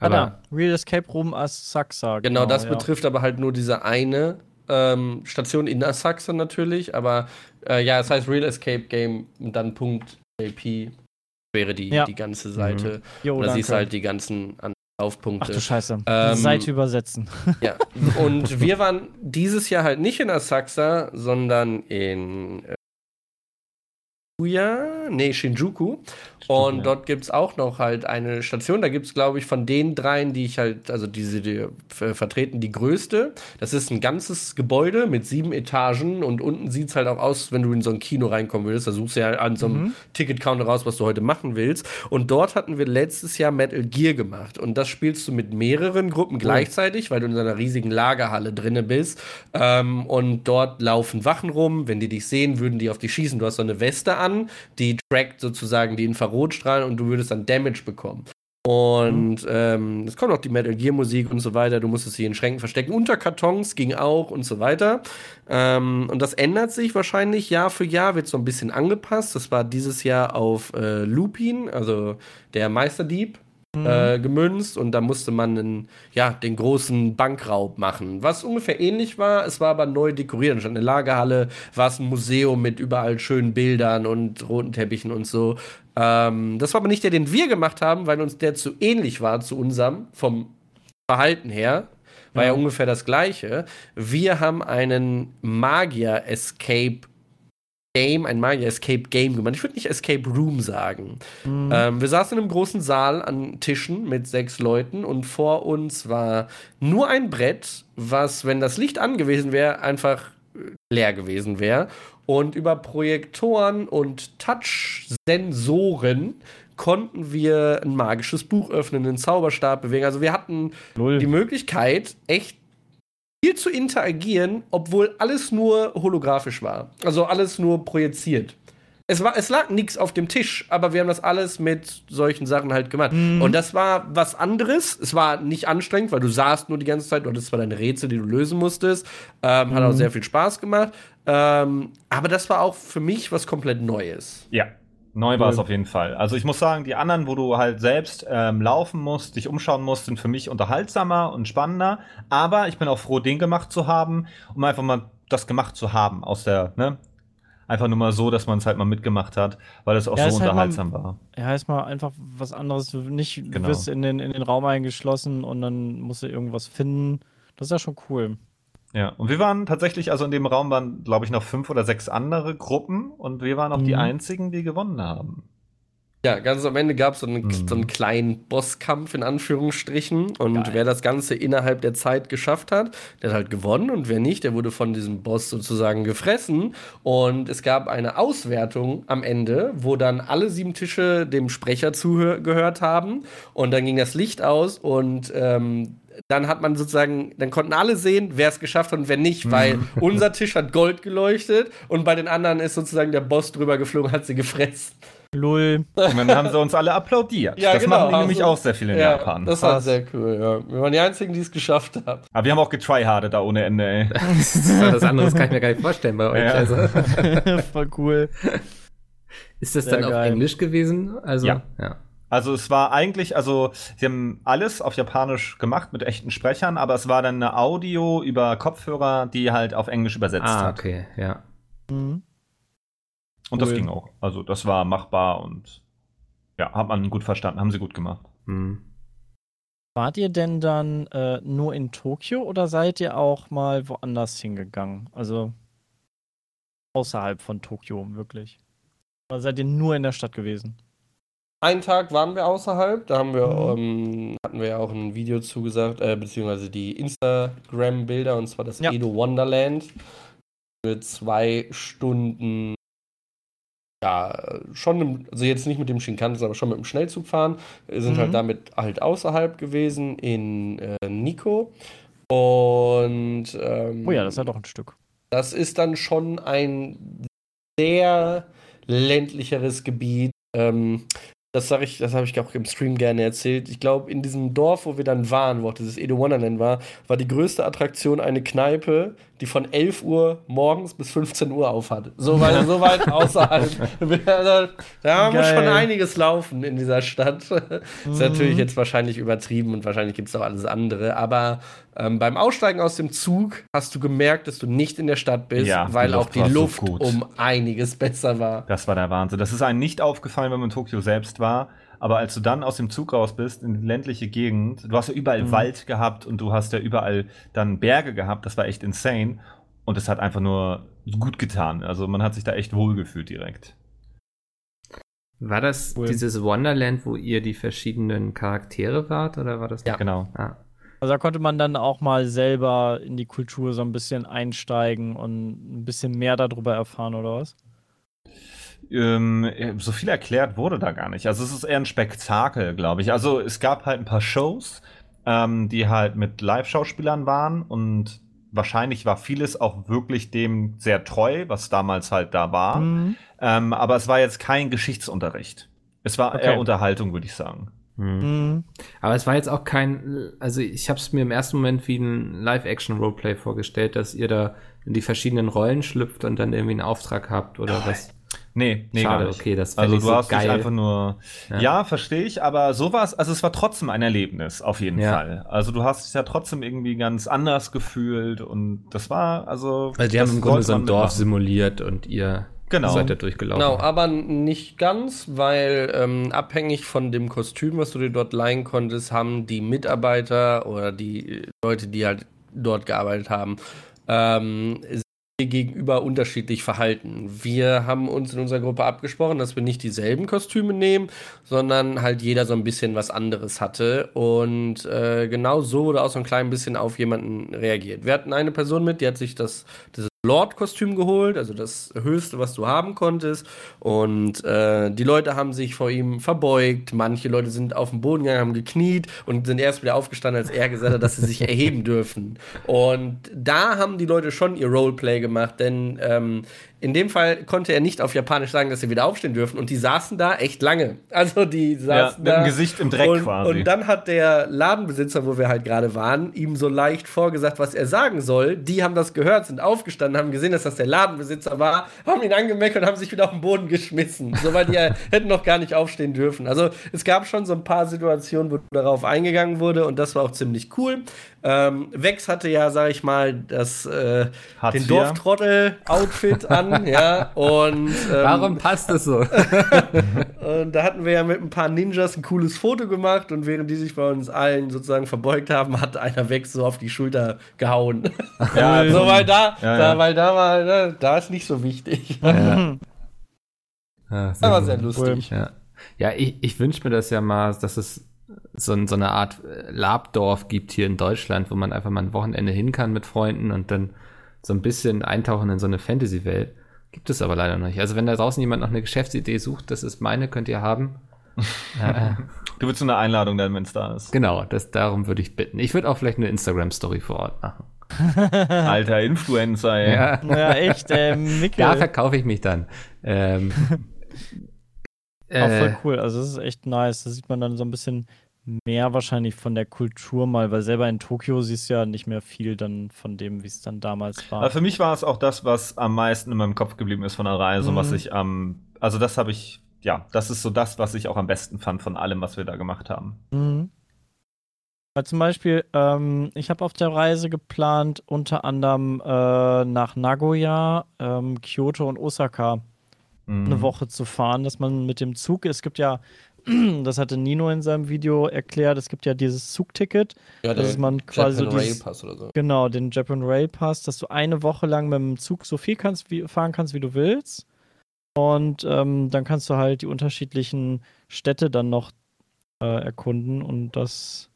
Ah, Aber da. Real Escape Room Asakusa. Genau, das ja. betrifft aber halt nur diese eine ähm, Station in Asakusa natürlich, aber äh, ja, es heißt Real Escape Game und dann .jp wäre die, Ja. die ganze Seite. Jo, und da siehst du halt die ganzen An- Ach Laufpunkte. du Scheiße. Ähm, Seite übersetzen. Ja, und wir waren dieses Jahr halt nicht in Asakusa, sondern in äh, Shibuya, nee, Shinjuku. Und ja. dort gibt es auch noch halt eine Station. Da gibt es, glaube ich, von den dreien, die ich halt, also diese die, äh, vertreten, die größte. Das ist ein ganzes Gebäude mit sieben Etagen und unten sieht es halt auch aus, wenn du in so ein Kino reinkommen würdest. Da suchst du ja an so einem Mhm. Ticket-Counter raus, was du heute machen willst. Und dort hatten wir letztes Jahr Metal Gear gemacht. Und das spielst du mit mehreren Gruppen gleichzeitig, weil du in so einer riesigen Lagerhalle drinne bist. Ähm, und dort laufen Wachen rum. Wenn die dich sehen, würden die auf dich schießen. Du hast so eine Weste an, die trackt sozusagen die Infrarotstrahlen und du würdest dann Damage bekommen. Und ähm, es kommt auch die Metal Gear Musik und so weiter. Du musstest sie in Schränken verstecken. Unter Kartons ging auch und so weiter. Ähm, und das ändert sich wahrscheinlich Jahr für Jahr, wird so ein bisschen angepasst. Das war dieses Jahr auf äh, Lupin, also der Meisterdieb, äh, gemünzt und da musste man einen, ja, den großen Bankraub machen. Was ungefähr ähnlich war, es war aber neu dekoriert. Anstatt eine Lagerhalle war es ein Museum mit überall schönen Bildern und roten Teppichen und so. Ähm, das war aber nicht der, den wir gemacht haben, weil uns der zu ähnlich war zu unserem, vom Verhalten her. War ja, Ja. ungefähr das gleiche. Wir haben einen Magier-Escape Game, ein Magier Escape Game gemacht. Ich würde nicht Escape Room sagen. Mhm. Ähm, wir saßen in einem großen Saal an Tischen mit sechs Leuten und vor uns war nur ein Brett, was, wenn das Licht angewiesen wäre, einfach äh, leer gewesen wäre. Und über Projektoren und Touch-Sensoren konnten wir ein magisches Buch öffnen, einen Zauberstab bewegen. Also wir hatten Null. die Möglichkeit, echt viel zu interagieren, obwohl alles nur holographisch war. Also alles nur projiziert. Es, war, es lag nichts auf dem Tisch, aber wir haben das alles mit solchen Sachen halt gemacht. Und das war was anderes. Es war nicht anstrengend, weil du saßt nur die ganze Zeit. Du hattest zwar deine Rätsel, die du lösen musstest. Ähm, Hat auch sehr viel Spaß gemacht. Ähm, aber das war auch für mich was komplett Neues. Ja, neu war es auf jeden Fall. Also ich muss sagen, die anderen, wo du halt selbst ähm, laufen musst, dich umschauen musst, sind für mich unterhaltsamer und spannender. Aber ich bin auch froh, den gemacht zu haben, um einfach mal das gemacht zu haben aus der, ne? Einfach nur mal so, dass man es halt mal mitgemacht hat, weil es auch Ja, so ist halt mal- unterhaltsam war. Ja, ist mal einfach was anderes. Nicht, du Genau. wirst in den, in den Raum eingeschlossen und dann musst du irgendwas finden. Das ist ja schon cool. Ja, und wir waren tatsächlich, also in dem Raum waren, glaube ich, noch fünf oder sechs andere Gruppen und wir waren auch die Mhm. einzigen, die gewonnen haben. Ja, ganz am Ende gab es so, einen- Mhm. so einen kleinen Bosskampf in Anführungsstrichen. Und Geil. wer das Ganze innerhalb der Zeit geschafft hat, der hat halt gewonnen. Und wer nicht, der wurde von diesem Boss sozusagen gefressen. Und es gab eine Auswertung am Ende, wo dann alle sieben Tische dem Sprecher zugehört haben. Und dann ging das Licht aus und ähm, dann hat man sozusagen, dann konnten alle sehen, wer es geschafft hat und wer nicht, weil unser Tisch hat Gold geleuchtet und bei den anderen ist sozusagen der Boss drüber geflogen, hat sie gefressen. Lull. Und dann haben sie uns alle applaudiert. Ja, das genau, machen die nämlich also- auch sehr viel in Ja, Japan. das war Krass. sehr cool, ja. Wir waren die Einzigen, die es geschafft haben. Aber wir haben auch getryhardet da ohne Ende, ey. das andere das kann ich mir gar nicht vorstellen bei euch. Ja. Also, Voll cool. ist das Sehr dann auf geil. Englisch gewesen? Also, Ja. ja. Also es war eigentlich, also sie haben alles auf Japanisch gemacht mit echten Sprechern, aber es war dann eine Audio über Kopfhörer, die halt auf Englisch übersetzt Ah, hat. okay, ja. Mhm. Und das Cool. ging auch. Also das war machbar und ja, hat man gut verstanden, haben sie gut gemacht. Hm. Wart ihr denn dann äh, nur in Tokio oder seid ihr auch mal woanders hingegangen? Also außerhalb von Tokio, wirklich? Oder seid ihr nur in der Stadt gewesen? Einen Tag waren wir außerhalb, da haben wir, Mhm. ähm, hatten wir ja auch ein Video zugesagt, äh, beziehungsweise die Instagram-Bilder, und zwar das Ja. Edo Wonderland. Für zwei Stunden, ja, schon, also jetzt nicht mit dem Shinkansen, aber schon mit dem Schnellzug fahren. Wir sind Mhm. halt damit halt außerhalb gewesen in äh, Nico. Und ähm, Oh ja, das ist ja doch ein Stück. Das ist dann schon ein sehr ländlicheres Gebiet. Ähm, das sage ich, das habe ich auch im Stream gerne erzählt. Ich glaube, in diesem Dorf, wo wir dann waren, wo auch dieses Edo Wonderland war, war die größte Attraktion eine Kneipe, die von 11 Uhr morgens bis 15 Uhr aufhat. So weit, so weit außerhalb. da muss schon einiges laufen in dieser Stadt. Mhm. Ist natürlich jetzt wahrscheinlich übertrieben und wahrscheinlich gibt es auch alles andere. Aber ähm, beim Aussteigen aus dem Zug hast du gemerkt, dass du nicht in der Stadt bist, Ja, die weil auch die war so Luft gut. um einiges besser war. Das war der Wahnsinn. Das ist einem nicht aufgefallen, wenn man in Tokio selbst war. Aber als du dann aus dem Zug raus bist, in die ländliche Gegend, du hast ja überall Mhm. Wald gehabt und du hast ja überall dann Berge gehabt. Das war echt insane. Und es hat einfach nur gut getan. Also man hat sich da echt wohlgefühlt direkt. War das Cool. dieses Wonderland, wo ihr die verschiedenen Charaktere wart, oder war das? Ja. Genau. Ah. Also da konnte man dann auch mal selber in die Kultur so ein bisschen einsteigen und ein bisschen mehr darüber erfahren, oder was? Ähm, so viel erklärt wurde da gar nicht. Also es ist eher ein Spektakel, glaube ich. Also es gab halt ein paar Shows, ähm, die halt mit Live-Schauspielern waren und wahrscheinlich war vieles auch wirklich dem sehr treu, was damals halt da war. Mhm. Ähm, aber es war jetzt kein Geschichtsunterricht. Es war Okay. eher Unterhaltung, würde ich sagen. Hm. Mhm. Aber es war jetzt auch kein, also ich habe es mir im ersten Moment wie ein Live-Action-Roleplay vorgestellt, dass ihr da in die verschiedenen Rollen schlüpft und dann irgendwie einen Auftrag habt oder was. Nee, nee, Schade, gar nicht. okay, das Also du so hast dich geil. einfach nur. Ja. Ja, verstehe ich, aber sowas, also es war trotzdem ein Erlebnis, auf jeden Ja. Fall. Also du hast dich ja trotzdem irgendwie ganz anders gefühlt und das war, also. Also die haben im Grunde so ein Dorf mitmachen. simuliert und ihr Genau. seid da durchgelaufen. Genau, aber nicht ganz, weil ähm, abhängig von dem Kostüm, was du dir dort leihen konntest, haben die Mitarbeiter oder die Leute, die halt dort gearbeitet haben, ähm, gegenüber unterschiedlich verhalten. Wir haben uns in unserer Gruppe abgesprochen, dass wir nicht dieselben Kostüme nehmen, sondern halt jeder so ein bisschen was anderes hatte. Und äh, genau so wurde auch so ein klein bisschen auf jemanden reagiert. Wir hatten eine Person mit, die hat sich das, das Lord-Kostüm geholt, also das höchste, was du haben konntest. Und äh, die Leute haben sich vor ihm verbeugt. Manche Leute sind auf den Boden gegangen, haben gekniet und sind erst wieder aufgestanden, als er gesagt hat, dass sie sich erheben dürfen. Und da haben die Leute schon ihr Roleplay gemacht, denn ähm, in dem Fall konnte er nicht auf Japanisch sagen, dass sie wieder aufstehen dürfen. Und die saßen da echt lange. Also die Ja, saßen mit da. dem Gesicht im Dreck und, quasi. Und dann hat der Ladenbesitzer, wo wir halt gerade waren, ihm so leicht vorgesagt, was er sagen soll. Die haben das gehört, sind aufgestanden, haben gesehen, dass das der Ladenbesitzer war, haben ihn angemeckert und haben sich wieder auf den Boden geschmissen. So, weil die ja hätten noch gar nicht aufstehen dürfen. Also es gab schon so ein paar Situationen, wo darauf eingegangen wurde und das war auch ziemlich cool. Ähm, Vex hatte ja, sag ich mal, das, äh, den. Dorftrottel-Outfit an ja, und ähm, Warum passt es so? und da hatten wir ja mit ein paar Ninjas ein cooles Foto gemacht und während die sich bei uns allen sozusagen verbeugt haben, hat einer weg so auf die Schulter gehauen. Ja, so, weil da, Ja, da ja. weil da war, ne, da ist nicht so wichtig. ja. Das war gut. sehr lustig. Ja, ja ich, ich wünsche mir das ja mal, dass es so, so eine Art äh, Labdorf gibt hier in Deutschland, wo man einfach mal ein Wochenende hin kann mit Freunden und dann so ein bisschen eintauchen in so eine Fantasy-Welt. Gibt es aber leider noch nicht. Also wenn da draußen jemand noch eine Geschäftsidee sucht, das ist meine, könnt ihr haben. Du willst nur eine Einladung dann, wenn es da ist. genau, das, darum würde ich bitten. Ich würde auch vielleicht eine Instagram-Story vor Ort machen. Alter Influencer, ey. Ja. Ja, echt, äh, Mikkel. Da verkaufe ich mich dann. Ähm, Auch voll äh, cool. Also, das ist echt nice. Da sieht man dann so ein bisschen mehr wahrscheinlich von der Kultur mal, weil selber in Tokio siehst du ja nicht mehr viel dann von dem, wie es dann damals war. Aber für mich war es auch das, was am meisten in meinem Kopf geblieben ist von der Reise und Mhm. was ich am, also das habe ich, ja, das ist so das, was ich auch am besten fand von allem, was wir da gemacht haben. Mhm. Weil zum Beispiel, ähm, ich habe auf der Reise geplant, unter anderem äh, nach Nagoya, ähm, Kyoto und Osaka Mhm. eine Woche zu fahren, dass man mit dem Zug, es gibt ja, das hatte Nino in seinem Video erklärt, es gibt ja dieses Zugticket, Ja, dass man quasi so Japan Rail dieses, Pass oder so. genau, den Japan Rail Pass, dass du eine Woche lang mit dem Zug so viel kannst, wie, fahren kannst, wie du willst. Und ähm, dann kannst du halt die unterschiedlichen Städte dann noch äh, erkunden und das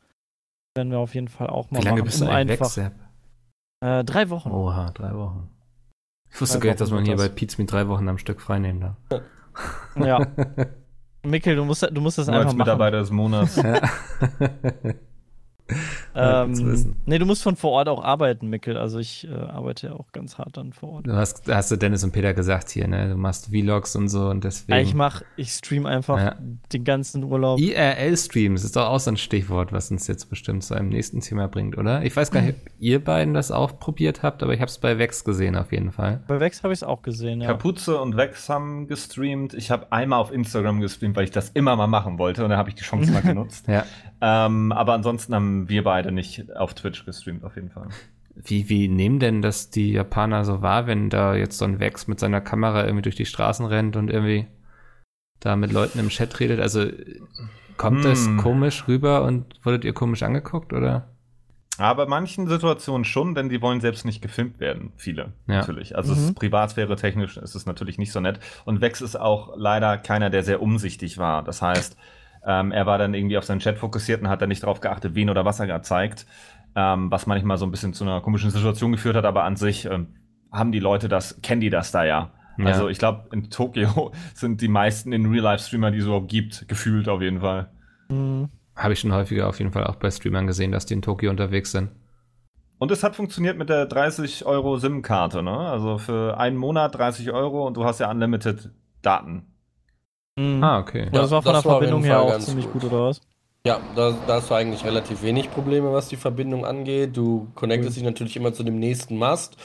werden wir auf jeden Fall auch mal wie lange machen, bist du um weg, einfach Sepp? äh, drei Wochen. Oha, drei Wochen. Ich wusste gar nicht, dass man hier wird bei das. Pizza mit drei Wochen am Stück freinehmen darf. Ja, Mikkel, du musst, du musst das Nur einfach als machen. Mitarbeiter des Monats. Ja. Ähm, nee, du musst von vor Ort auch arbeiten, Mikkel. Also ich äh, arbeite ja auch ganz hart dann vor Ort. Du hast, hast du Dennis und Peter gesagt hier, ne? Du machst Vlogs und so und deswegen. Ja, ich mach, ich stream einfach Ja. den ganzen Urlaub. IRL-Streams ist doch auch so ein Stichwort, was uns jetzt bestimmt zu einem nächsten Thema bringt, oder? Ich weiß gar nicht, ob ihr beiden das auch probiert habt, aber ich habe es bei Vex gesehen auf jeden Fall. Bei Vex habe ich es auch gesehen, ja. Kapuze und Vex haben gestreamt. Ich habe einmal auf Instagram gestreamt, weil ich das immer mal machen wollte und dann habe ich die Chance mal genutzt. Ja. Ähm, aber ansonsten haben wir beide nicht auf Twitch gestreamt, auf jeden Fall. Wie, wie nehmen denn das die Japaner so wahr, wenn da jetzt so ein Vex mit seiner Kamera irgendwie durch die Straßen rennt und irgendwie da mit Leuten im Chat redet? Also kommt das Hm. komisch rüber und wurdet ihr komisch angeguckt, oder? Aber manchen Situationen schon, denn die wollen selbst nicht gefilmt werden. Viele, Ja. natürlich. Also es Mhm. ist Privatsphäre technisch ist es natürlich nicht so nett. Und Vex ist auch leider keiner, der sehr umsichtig war. Das heißt, ähm, er war dann irgendwie auf seinen Chat fokussiert und hat dann nicht darauf geachtet, wen oder was er gerade zeigt. Ähm, was manchmal so ein bisschen zu einer komischen Situation geführt hat, aber an sich ähm, haben die Leute das, kennen die das da ja. Ja. Also ich glaube, in Tokio sind die meisten in Real-Life-Streamer, die es überhaupt gibt, gefühlt auf jeden Fall. Mhm. Habe ich schon häufiger auf jeden Fall auch bei Streamern gesehen, dass die in Tokio unterwegs sind. Und es hat funktioniert mit der 30 Euro SIM-Karte, ne? Also für einen Monat 30 Euro und du hast ja unlimited Daten. Mhm. Ah, okay. das war von das der war Verbindung her auch ganz ziemlich gut. gut, oder was? Ja, da, da hast du eigentlich relativ wenig Probleme, was die Verbindung angeht. Du connectest Cool. dich natürlich immer zu dem nächsten Mast.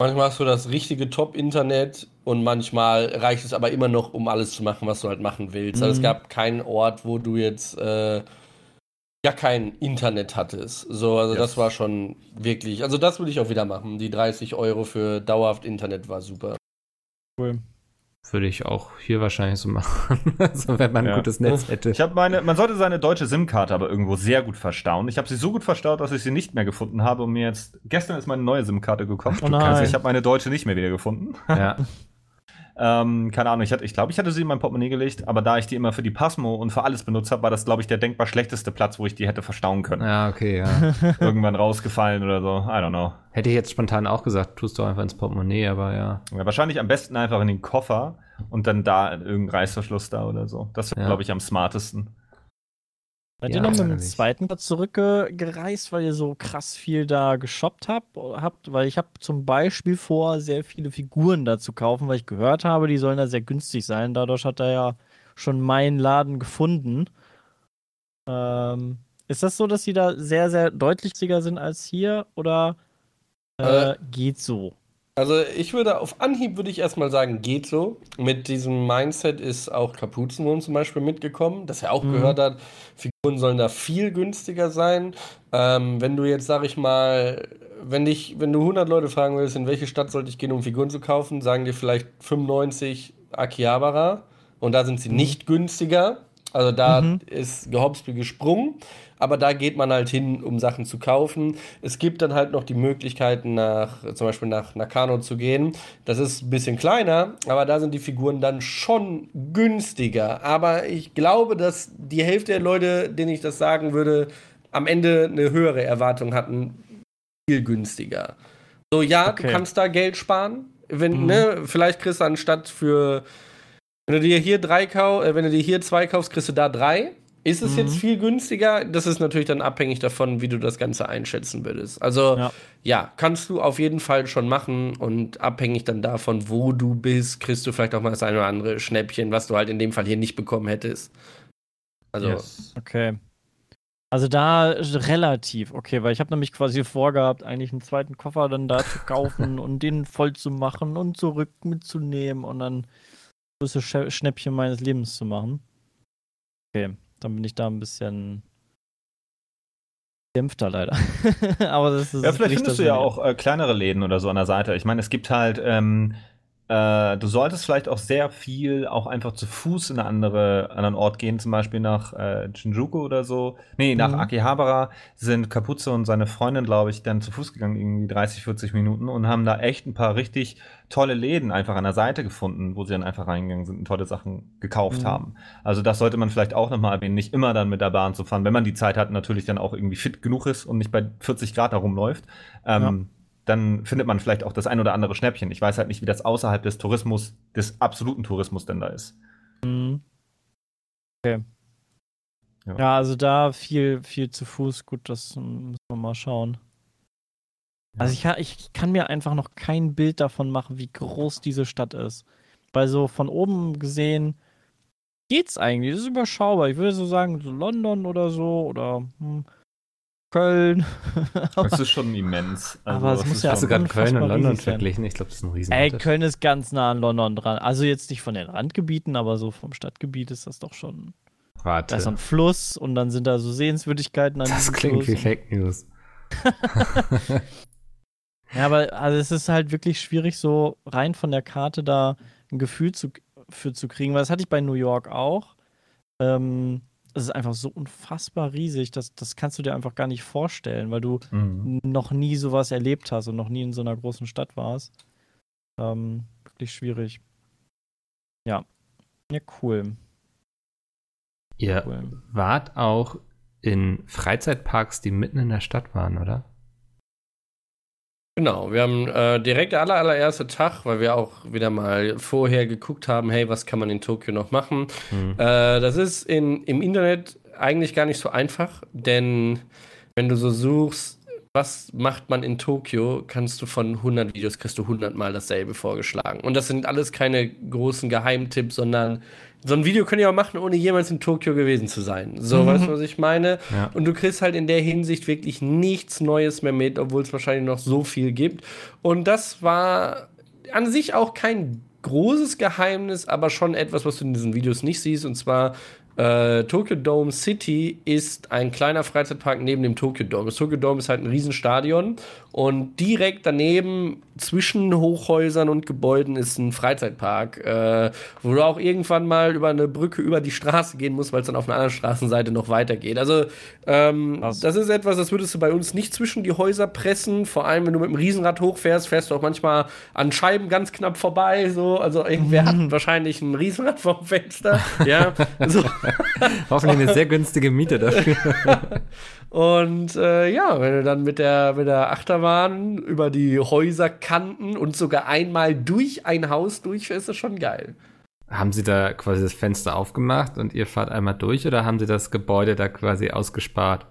Manchmal hast du das richtige Top-Internet und manchmal reicht es aber immer noch, um alles zu machen, was du halt machen willst. Also es Mhm. gab keinen Ort, wo du jetzt äh, ja kein Internet hattest. So, also Yes. das war schon wirklich. Also das würde ich auch wieder machen. Die 30 Euro für dauerhaft Internet war super. Cool. Würde ich auch hier wahrscheinlich so machen. also wenn man ein Ja. gutes Netz hätte. Ich habe meine, man sollte seine deutsche SIM-Karte aber irgendwo sehr gut verstauen. Ich habe sie so gut verstaut, dass ich sie nicht mehr gefunden habe und mir jetzt gestern ist meine neue SIM-Karte gekommen. Oh nein. Also ich habe meine deutsche nicht mehr wieder gefunden. ja. Ähm, keine Ahnung, ich, hatte, ich glaube, ich hatte sie in mein Portemonnaie gelegt, aber da ich die immer für die Pasmo und für alles benutzt habe, war das, glaube ich, der denkbar schlechteste Platz, wo ich die hätte verstauen können. ja, okay, ja. Irgendwann rausgefallen oder so. I don't know. Hätte ich jetzt spontan auch gesagt, tust du einfach ins Portemonnaie, aber ja. Ja, wahrscheinlich am besten einfach in den Koffer und dann da irgendein Reißverschluss da oder so. Das wäre, Ja. glaube ich, am smartesten. Seid Ja, ihr noch mit dem zweiten Platz zurückgereist, weil ihr so krass viel da geshoppt habt? habt? Weil ich habe zum Beispiel vor, sehr viele Figuren da zu kaufen, weil ich gehört habe, die sollen da sehr günstig sein. Dadurch hat er ja schon meinen Laden gefunden. Ähm, ist das so, dass die da sehr, sehr deutlich sind als hier oder äh, Äh, geht so? Also ich würde auf Anhieb würde ich erstmal sagen, geht so. Mit diesem Mindset ist auch Kapuzenwurm zum Beispiel mitgekommen, dass er auch Mhm. gehört hat, Figuren sollen da viel günstiger sein. Ähm, wenn du jetzt, sag ich mal, wenn dich, wenn du 100 Leute fragen willst, in welche Stadt sollte ich gehen, um Figuren zu kaufen, sagen dir vielleicht 95 Akihabara und da sind sie nicht günstiger. Also da Mhm. ist gehopst wie gesprungen, aber da geht man halt hin, um Sachen zu kaufen. Es gibt dann halt noch die Möglichkeiten, nach, zum Beispiel nach Nakano zu gehen. Das ist ein bisschen kleiner, aber da sind die Figuren dann schon günstiger. Aber ich glaube, dass die Hälfte der Leute, denen ich das sagen würde, am Ende eine höhere Erwartung hatten, viel günstiger. So, ja, Okay. du kannst da Geld sparen. Wenn, Mhm. ne, vielleicht kriegst du anstatt für wenn du dir hier drei kau äh, wenn du dir hier zwei kaufst, kriegst du da drei. Ist es Mhm. jetzt viel günstiger? Das ist natürlich dann abhängig davon, wie du das Ganze einschätzen würdest. Also Ja. ja, kannst du auf jeden Fall schon machen und abhängig dann davon, wo du bist, kriegst du vielleicht auch mal das eine oder andere Schnäppchen, was du halt in dem Fall hier nicht bekommen hättest. Also Yes. Okay. Also da relativ, okay, weil ich habe nämlich quasi vorgehabt, eigentlich einen zweiten Koffer dann da zu kaufen und den voll zu machen und zurück mitzunehmen und dann größte Schnäppchen meines Lebens zu machen. Okay, dann bin ich da ein bisschen dämpfter leider. Aber das ist Ja, vielleicht findest du ja auch äh, kleinere Läden oder so an der Seite. Ich meine, es gibt halt, ähm, äh, du solltest vielleicht auch sehr viel auch einfach zu Fuß in eine andere, anderen Ort gehen, zum Beispiel nach äh, Shinjuku oder so. Nee, nach Mhm. Akihabara sind Kapuze und seine Freundin, glaube ich, dann zu Fuß gegangen, irgendwie 30, 40 Minuten und haben da echt ein paar richtig tolle Läden einfach an der Seite gefunden, wo sie dann einfach reingegangen sind und tolle Sachen gekauft Mhm. haben. Also das sollte man vielleicht auch nochmal erwähnen, nicht immer dann mit der Bahn zu fahren, wenn man die Zeit hat, natürlich dann auch irgendwie fit genug ist und nicht bei 40 Grad herumläuft. Ähm, Dann findet man vielleicht auch das ein oder andere Schnäppchen. Ich weiß halt nicht, wie das außerhalb des Tourismus, des absoluten Tourismus denn da ist. Mhm. Okay. Ja. Ja. also da viel, viel zu Fuß. Gut, das müssen wir mal schauen. Also ich, ich kann mir einfach noch kein Bild davon machen, wie groß diese Stadt ist. Weil so von oben gesehen geht's eigentlich. Das ist überschaubar. Ich würde so sagen, so London oder so oder hm, Köln. Das ist schon immens. Aber es das muss ja Hast du schon- gerade Köln und London verglichen? Ich glaube, das ist ein Ey, Riesenunterschied. Köln ist ganz nah an London dran. Also jetzt nicht von den Randgebieten, aber so vom Stadtgebiet ist das doch schon. Warte. Da ist ein Fluss und dann sind da so Sehenswürdigkeiten an das klingt Fluss wie Fake News. Ja, aber also es ist halt wirklich schwierig, so rein von der Karte da ein Gefühl zu, für zu kriegen, weil das hatte ich bei New York auch. Ähm, es ist einfach so unfassbar riesig, das, das kannst du dir einfach gar nicht vorstellen, weil du Mhm. noch nie sowas erlebt hast und noch nie in so einer großen Stadt warst. Ähm, wirklich schwierig. Ja. Ja, cool. Ihr cool. wart auch in Freizeitparks, die mitten in der Stadt waren, oder? Genau, wir haben äh, direkt der aller, allererste Tag, weil wir auch wieder mal vorher geguckt haben, hey, was kann man in Tokio noch machen? Hm. Äh, das ist in, im Internet eigentlich gar nicht so einfach, denn wenn du so suchst, was macht man in Tokio, kannst du von 100 Videos, kriegst du 100 Mal dasselbe vorgeschlagen. Und das sind alles keine großen Geheimtipps, sondern so ein Video könnt ihr auch machen, ohne jemals in Tokio gewesen zu sein. So, Mhm. weißt du, was ich meine? Ja. Und du kriegst halt in der Hinsicht wirklich nichts Neues mehr mit, obwohl es wahrscheinlich noch so viel gibt. Und das war an sich auch kein großes Geheimnis, aber schon etwas, was du in diesen Videos nicht siehst. Und zwar äh, Tokyo Dome City ist ein kleiner Freizeitpark neben dem Tokyo Dome. Das Tokyo Dome ist halt ein Riesenstadion und direkt daneben zwischen Hochhäusern und Gebäuden ist ein Freizeitpark, äh, wo du auch irgendwann mal über eine Brücke über die Straße gehen musst, weil es dann auf einer anderen Straßenseite noch weitergeht. Also ähm, das ist etwas, das würdest du bei uns nicht zwischen die Häuser pressen. Vor allem, wenn du mit dem Riesenrad hochfährst, fährst du auch manchmal an Scheiben ganz knapp vorbei. So, also irgendwer hat wahrscheinlich ein Riesenrad vorm Fenster. ja, so. Hoffentlich eine sehr günstige Miete dafür. Und äh, ja, wenn du dann mit der, mit der Achterbahn über die Häuserkanten und sogar einmal durch ein Haus durchfährst, ist das schon geil. haben Sie da quasi das Fenster aufgemacht und ihr fahrt einmal durch oder haben Sie das Gebäude da quasi ausgespart?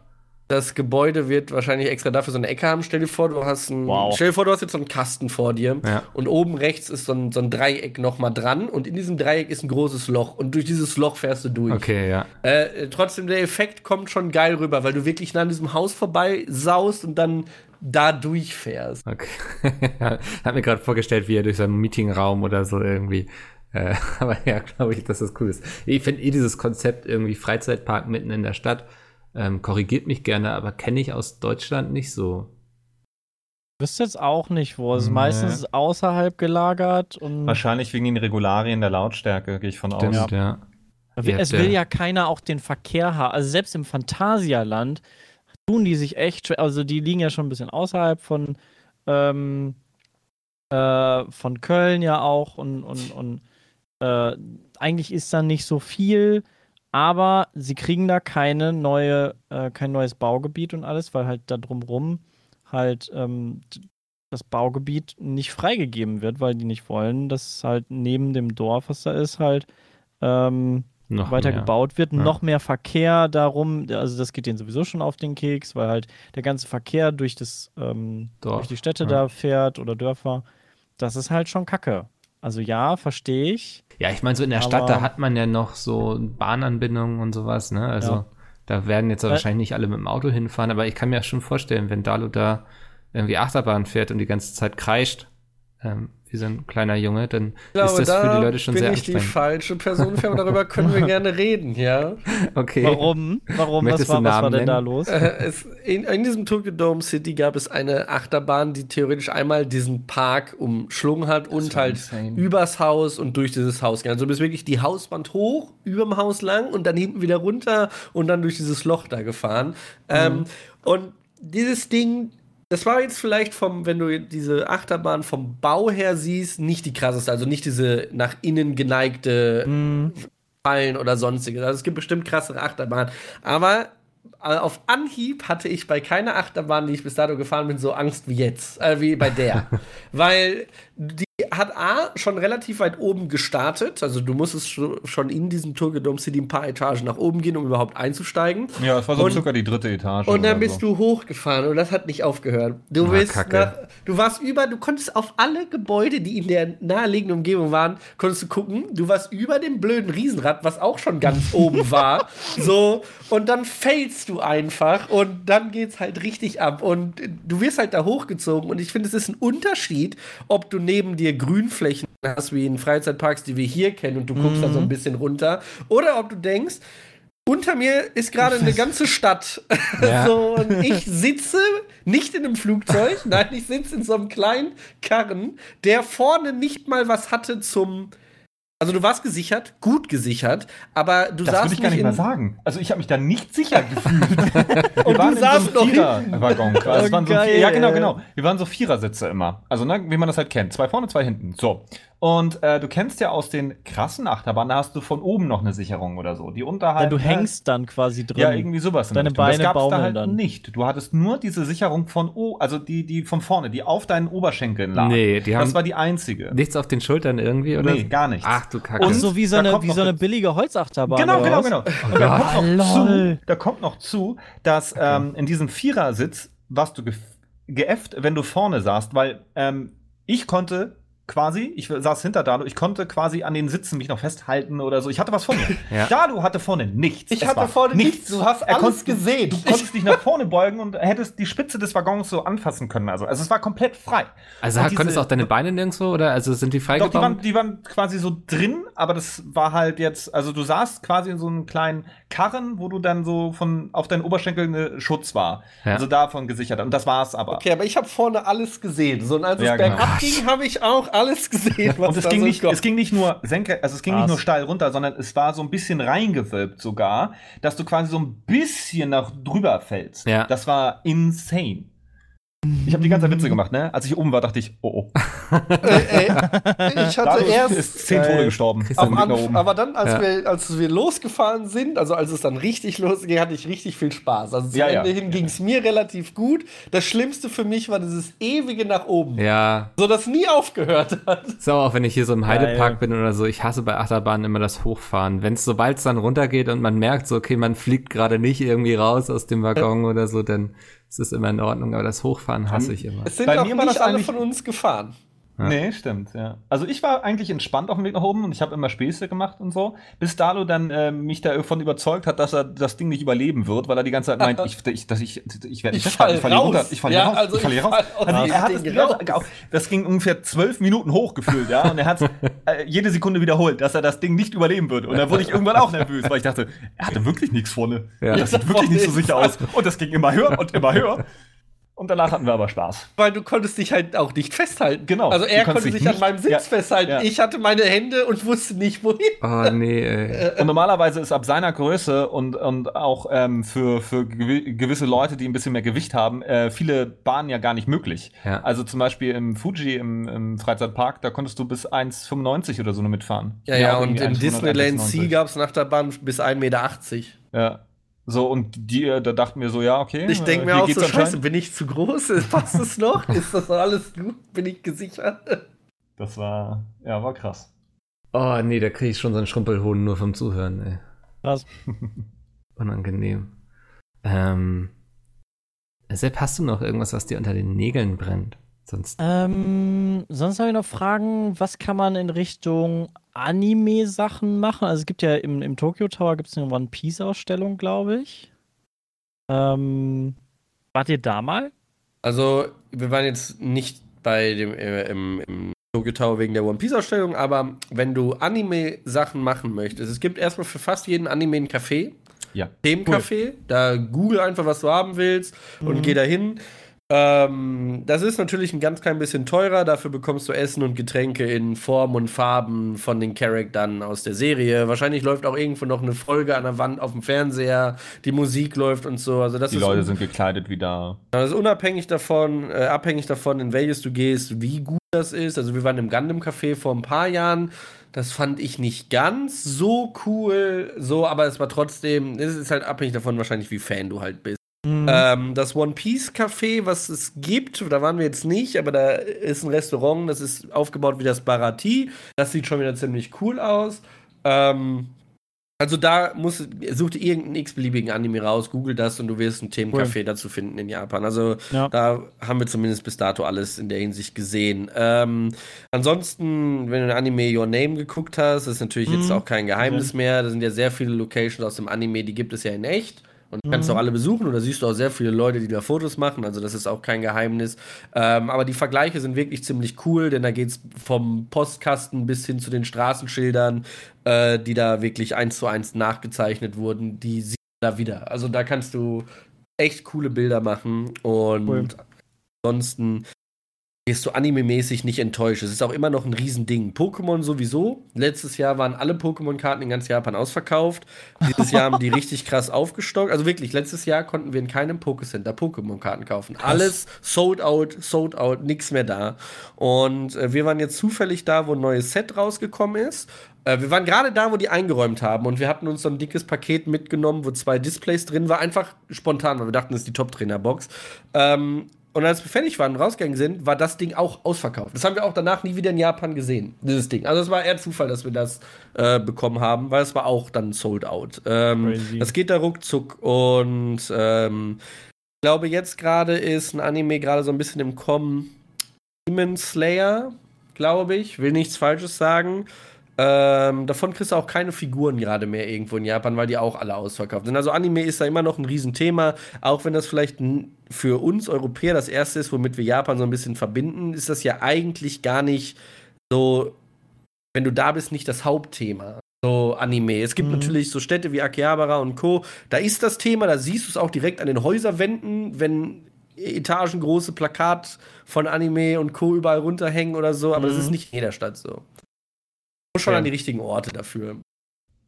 Das Gebäude wird wahrscheinlich extra dafür so eine Ecke haben. Stell dir vor, du hast ein, Wow. stell dir vor, du hast jetzt so einen Kasten vor dir Ja. und oben rechts ist so ein, so ein Dreieck nochmal dran und in diesem Dreieck ist ein großes Loch und durch dieses Loch fährst du durch. Okay, ja. Äh, trotzdem, der Effekt kommt schon geil rüber, weil du wirklich nah an diesem Haus vorbei saust und dann da durchfährst. Okay. Hat mir gerade vorgestellt, wie er durch seinen Meetingraum oder so irgendwie. Äh, aber ja, glaube ich, dass das cool ist. Ich finde eh dieses Konzept irgendwie Freizeitpark mitten in der Stadt. Ähm, korrigiert mich gerne, aber kenne ich aus Deutschland nicht so. Wüsste jetzt auch nicht, wo. Es ist Nee. meistens außerhalb gelagert und Wahrscheinlich wegen den Regularien der Lautstärke, gehe ich von Stimmt, aus. ja. es will ja- ja keiner auch den Verkehr haben. Also selbst im Phantasialand tun die sich echt schwer. Also die liegen ja schon ein bisschen außerhalb von, ähm, äh, von Köln ja auch und, und, und äh, eigentlich ist da nicht so viel, aber sie kriegen da keine neue, äh, kein neues Baugebiet und alles, weil halt da drumrum halt ähm, das Baugebiet nicht freigegeben wird, weil die nicht wollen, dass halt neben dem Dorf, was da ist, halt ähm, Noch weiter mehr. gebaut wird, Ja. noch mehr Verkehr darum, also das geht denen sowieso schon auf den Keks, weil halt der ganze Verkehr durch das ähm, durch die Städte ja. da fährt oder Dörfer, das ist halt schon Kacke. Also ja, verstehe ich. Ja, ich meine, so in der Aber- Stadt, da hat man ja noch so Bahnanbindungen und sowas, ne? Also Ja. da werden jetzt Weil- wahrscheinlich nicht alle mit dem Auto hinfahren, aber ich kann mir schon vorstellen, wenn Dalu da irgendwie Achterbahn fährt und die ganze Zeit kreischt, ähm, wie so ein kleiner Junge, dann glaube, ist das da für die Leute schon bin sehr ich die anstrengend. falsche Person für, aber darüber können wir gerne reden, ja. Okay. Warum? Warum? Was war, was war denn da los? Äh, es, in, in diesem Tokyo Dome City gab es eine Achterbahn, die theoretisch einmal diesen Park umschlungen hat und war halt insane. übers Haus und durch dieses Haus ging. Also du bist wirklich die Hauswand hoch, überm Haus lang und dann hinten wieder runter und dann durch dieses Loch da gefahren. Ähm, und dieses Ding, das war jetzt vielleicht vom, wenn du diese Achterbahn vom Bau her siehst, nicht die krasseste, also nicht diese nach innen geneigte Fallen oder sonstiges. Also es gibt bestimmt krassere Achterbahnen. Aber äh, auf Anhieb hatte ich bei keiner Achterbahn, die ich bis dato gefahren bin, so Angst wie jetzt, äh, wie bei der. Weil die hat A schon relativ weit oben gestartet. Also du musstest scho- schon in diesem Dome City ein paar Etagen nach oben gehen, um überhaupt einzusteigen. Ja, es war so Und- circa die dritte Etage. Und dann bist so. du hochgefahren und das hat nicht aufgehört. Du Ah, bist Kacke. nach, du warst über, du konntest auf alle Gebäude, die in der naheliegenden Umgebung waren, konntest du gucken. Du warst über dem blöden Riesenrad, was auch schon ganz oben war. So, und dann fällst du einfach und dann geht's halt richtig ab. Und du wirst halt da hochgezogen. Und ich finde, es ist ein Unterschied, ob du neben dir Grünflächen hast, wie in Freizeitparks, die wir hier kennen, und du guckst da so ein bisschen runter. Oder ob du denkst, unter mir ist gerade eine ganze Stadt. Ja. so, und ich sitze nicht in einem Flugzeug, nein, ich sitze in so einem kleinen Karren, der vorne nicht mal was hatte zum. Also du warst gesichert, gut gesichert, aber du Das saßt würde ich gar nicht mehr sagen. Also ich habe mich da nicht sicher gefühlt. Wir Und waren du saßt so einem hinten. Vierer-Waggon. waren so ja, genau, genau. Wir waren so Vierersitze immer. Also, ne, wie man das halt kennt. Zwei vorne, zwei hinten. So. Und äh, du kennst ja aus den krassen Achterbahnen, da hast du von oben noch eine Sicherung oder so. Die unterhalb. Ja, du hängst dann quasi drin. Ja, irgendwie sowas. Deine Richtung. das Beine gab's da baumeln halt dann. nicht. Du hattest nur diese Sicherung von O, also die, die von vorne, die auf deinen Oberschenkeln lag. Nee, die haben- Das war die einzige. Nichts auf den Schultern irgendwie, oder? Nee, gar nichts. Ach du Kacke. Und so wie so eine, wie so eine das- billige Holzachterbahn. Genau, genau, genau. Und da kommt, noch zu, da kommt noch zu, dass ähm, in diesem Vierersitz warst du geäfft, wenn du vorne saßt, weil ähm, ich konnte quasi, ich saß hinter Dalu, ich konnte quasi an den Sitzen mich noch festhalten oder so. Ich hatte was vor mir. Ja. Dalu hatte vorne nichts. Ich Es hatte war vorne nichts. Du hast Er alles gesehen. Du konntest dich nach vorne beugen und hättest die Spitze des Waggons so anfassen können. Also, also es war komplett frei. also Und konntest du auch deine Beine nirgendwo, oder? Also sind die Doch, die waren, freigebaut? die waren quasi so drin, aber das war halt jetzt, also du saßt quasi in so einem kleinen Karren, wo du dann so von auf deinen Oberschenkeln eine Schutz war. Ja. Also davon gesichert. Und das war's aber. Okay, aber ich habe vorne alles gesehen. So, und als Ja, es genau. bergab ging, habe ich auch alles gesehen, was Und es da ging, so nicht, kommt. es ging nicht nur senkrecht, also es ging nicht Krass. nur steil runter, sondern es war so ein bisschen reingewölbt sogar, dass du quasi so ein bisschen nach drüber fällst. Ja. Das war insane. Ich habe die ganze Zeit Witze gemacht, ne? Als ich oben war, dachte ich, oh oh. Äh, ey, ich hatte Dalu erst ist zehn Tode gestorben. Anf aber dann, als, Ja. wir, als wir losgefahren sind, also als es dann richtig losging, hatte ich richtig viel Spaß. Also zum Ja, ja. Ende hin ging es mir relativ gut. Das Schlimmste für mich war dieses ewige nach oben. ja, So das nie aufgehört hat. So, auch wenn ich hier so im. Heidepark bin oder so, ich hasse bei Achterbahnen immer das Hochfahren. Wenn es sobald es dann runtergeht und man merkt, so, okay, man fliegt gerade nicht irgendwie raus aus dem Waggon oder so, dann ist es immer in Ordnung. Aber das Hochfahren hasse ich immer. Es sind Bei auch nicht alle von uns gefahren. Ja. Nee, stimmt, ja. Also ich war eigentlich entspannt auf dem Weg nach oben und ich habe immer Späße gemacht und so, bis Dalo dann äh, mich davon überzeugt hat, dass er das Ding nicht überleben wird, weil er die ganze Zeit meint, ich, ich, dass ich, ich werde nicht Ich fall ich raus. runter, ich falle Ja, raus, also ich falle raus. fall Also er hat das, raus. das ging ungefähr zwölf Minuten hochgefühlt, ja, und er hat äh, jede Sekunde wiederholt, dass er das Ding nicht überleben würde. Und da wurde ich irgendwann auch nervös, weil ich dachte, er hatte wirklich nichts vorne. Ja. Das sieht wirklich nicht so sicher aus. Und das ging immer höher und immer höher. Und danach hatten wir aber Spaß. Weil du konntest dich halt auch nicht festhalten. Genau. Also er konnte sich an meinem Sitz ja. festhalten. Ja. Ich hatte meine Hände und wusste nicht, wohin. Oh, nee, ey. Und normalerweise ist ab seiner Größe und, und auch ähm, für, für gewi- gewisse Leute, die ein bisschen mehr Gewicht haben, äh, viele Bahnen ja gar nicht möglich. Ja. Also zum Beispiel im Fuji, im, im Freizeitpark, da konntest du bis 1,95 oder so nur mitfahren. Ja, ja, und im 1,95. Disneyland Sea gab es nach der Bahn bis 1,80 Meter. Ja. So, und die, äh, da dachten wir so, ja, okay. Ich denke äh, mir auch so, scheiße, bin ich zu groß? Passt es noch? Ist das alles gut? Bin ich gesichert? Das war, ja, war krass. Oh, nee, da kriege ich schon so einen Schrumpelhohn nur vom Zuhören, ey. Krass. Unangenehm. Ähm. Sepp, hast du noch irgendwas, was dir unter den Nägeln brennt? Sonst. Ähm, sonst habe ich noch Fragen, was kann man in Richtung Anime-Sachen machen? Also es gibt ja im, im Tokyo Tower gibt es eine One Piece-Ausstellung, glaube ich. Ähm, wart ihr da mal? Also, wir waren jetzt nicht bei dem äh, im, im Tokyo Tower wegen der One Piece Ausstellung, aber wenn du Anime-Sachen machen möchtest, es gibt erstmal für fast jeden Anime ein Café, Ja. Themencafé. Da google einfach, was du haben willst und geh da hin. Ähm, das ist natürlich ein ganz klein bisschen teurer. Dafür bekommst du Essen und Getränke in Form und Farben von den Charaktern aus der Serie. Wahrscheinlich läuft auch irgendwo noch eine Folge an der Wand auf dem Fernseher. Die Musik läuft und so. Also das Die Leute sind gekleidet wie da. das ist unabhängig davon, äh, abhängig davon, in welches du gehst, wie gut das ist. Also wir waren im Gundam Café vor ein paar Jahren. Das fand ich nicht ganz so cool, so, aber es war trotzdem, es ist halt abhängig davon wahrscheinlich, wie Fan du halt bist. Ähm, das One Piece Café, was es gibt, da waren wir jetzt nicht, aber da ist ein Restaurant, das ist aufgebaut wie das Barati. Das sieht schon wieder ziemlich cool aus. Ähm, also da muss, such dir irgendeinen x-beliebigen Anime raus, google das und du wirst ein Themencafé dazu finden in Japan. Also Ja. da haben wir zumindest bis dato alles in der Hinsicht gesehen. Ähm, ansonsten, wenn du ein Anime Your Name geguckt hast, ist natürlich jetzt Mhm. auch kein Geheimnis mehr. Da sind ja sehr viele Locations aus dem Anime, die gibt es ja in echt. Und du kannst auch alle besuchen und da siehst du auch sehr viele Leute, die da Fotos machen. Also das ist auch kein Geheimnis. Ähm, aber die Vergleiche sind wirklich ziemlich cool, denn da geht es vom Postkasten bis hin zu den Straßenschildern, äh, die da wirklich eins zu eins nachgezeichnet wurden. Die sieht man da wieder. Also da kannst du echt coole Bilder machen und Cool. ansonsten wirst du anime-mäßig nicht enttäuscht. Es ist auch immer noch ein Riesending. Pokémon sowieso. Letztes Jahr waren alle Pokémon-Karten in ganz Japan ausverkauft. Dieses Jahr haben die richtig krass aufgestockt. Also wirklich, letztes Jahr konnten wir in keinem Pokécenter Pokémon-Karten kaufen. Alles sold out, sold out, nichts mehr da. Und äh, wir waren jetzt zufällig da, wo ein neues Set rausgekommen ist. Äh, wir waren gerade da, wo die eingeräumt haben und wir hatten uns so ein dickes Paket mitgenommen, wo zwei Displays drin war. Einfach spontan, weil wir dachten, das ist die Top-Trainer-Box. Ähm, und als wir fertig waren und rausgegangen sind, war das Ding auch ausverkauft. Das haben wir auch danach nie wieder in Japan gesehen, dieses Ding. Also es war eher Zufall, dass wir das äh, bekommen haben, weil es war auch dann sold out. Ähm, Crazy. das geht da ruckzuck und ähm, ich glaube, jetzt gerade ist ein Anime gerade so ein bisschen im Kommen. Demon Slayer, glaube ich. Will nichts Falsches sagen. Ähm, davon kriegst du auch keine Figuren gerade mehr irgendwo in Japan, weil die auch alle ausverkauft sind. Also Anime ist da immer noch ein Riesenthema, auch wenn das vielleicht für uns Europäer das erste ist, womit wir Japan so ein bisschen verbinden, ist das ja eigentlich gar nicht so, wenn du da bist, nicht das Hauptthema. So Anime. Es gibt Mhm. natürlich so Städte wie Akihabara und Co. Da ist das Thema, da siehst du es auch direkt an den Häuserwänden, wenn etagengroße Plakat von Anime und Co. überall runterhängen oder so, aber das Mhm. ist nicht in jeder Stadt so. Schon Ja. an die richtigen Orte dafür.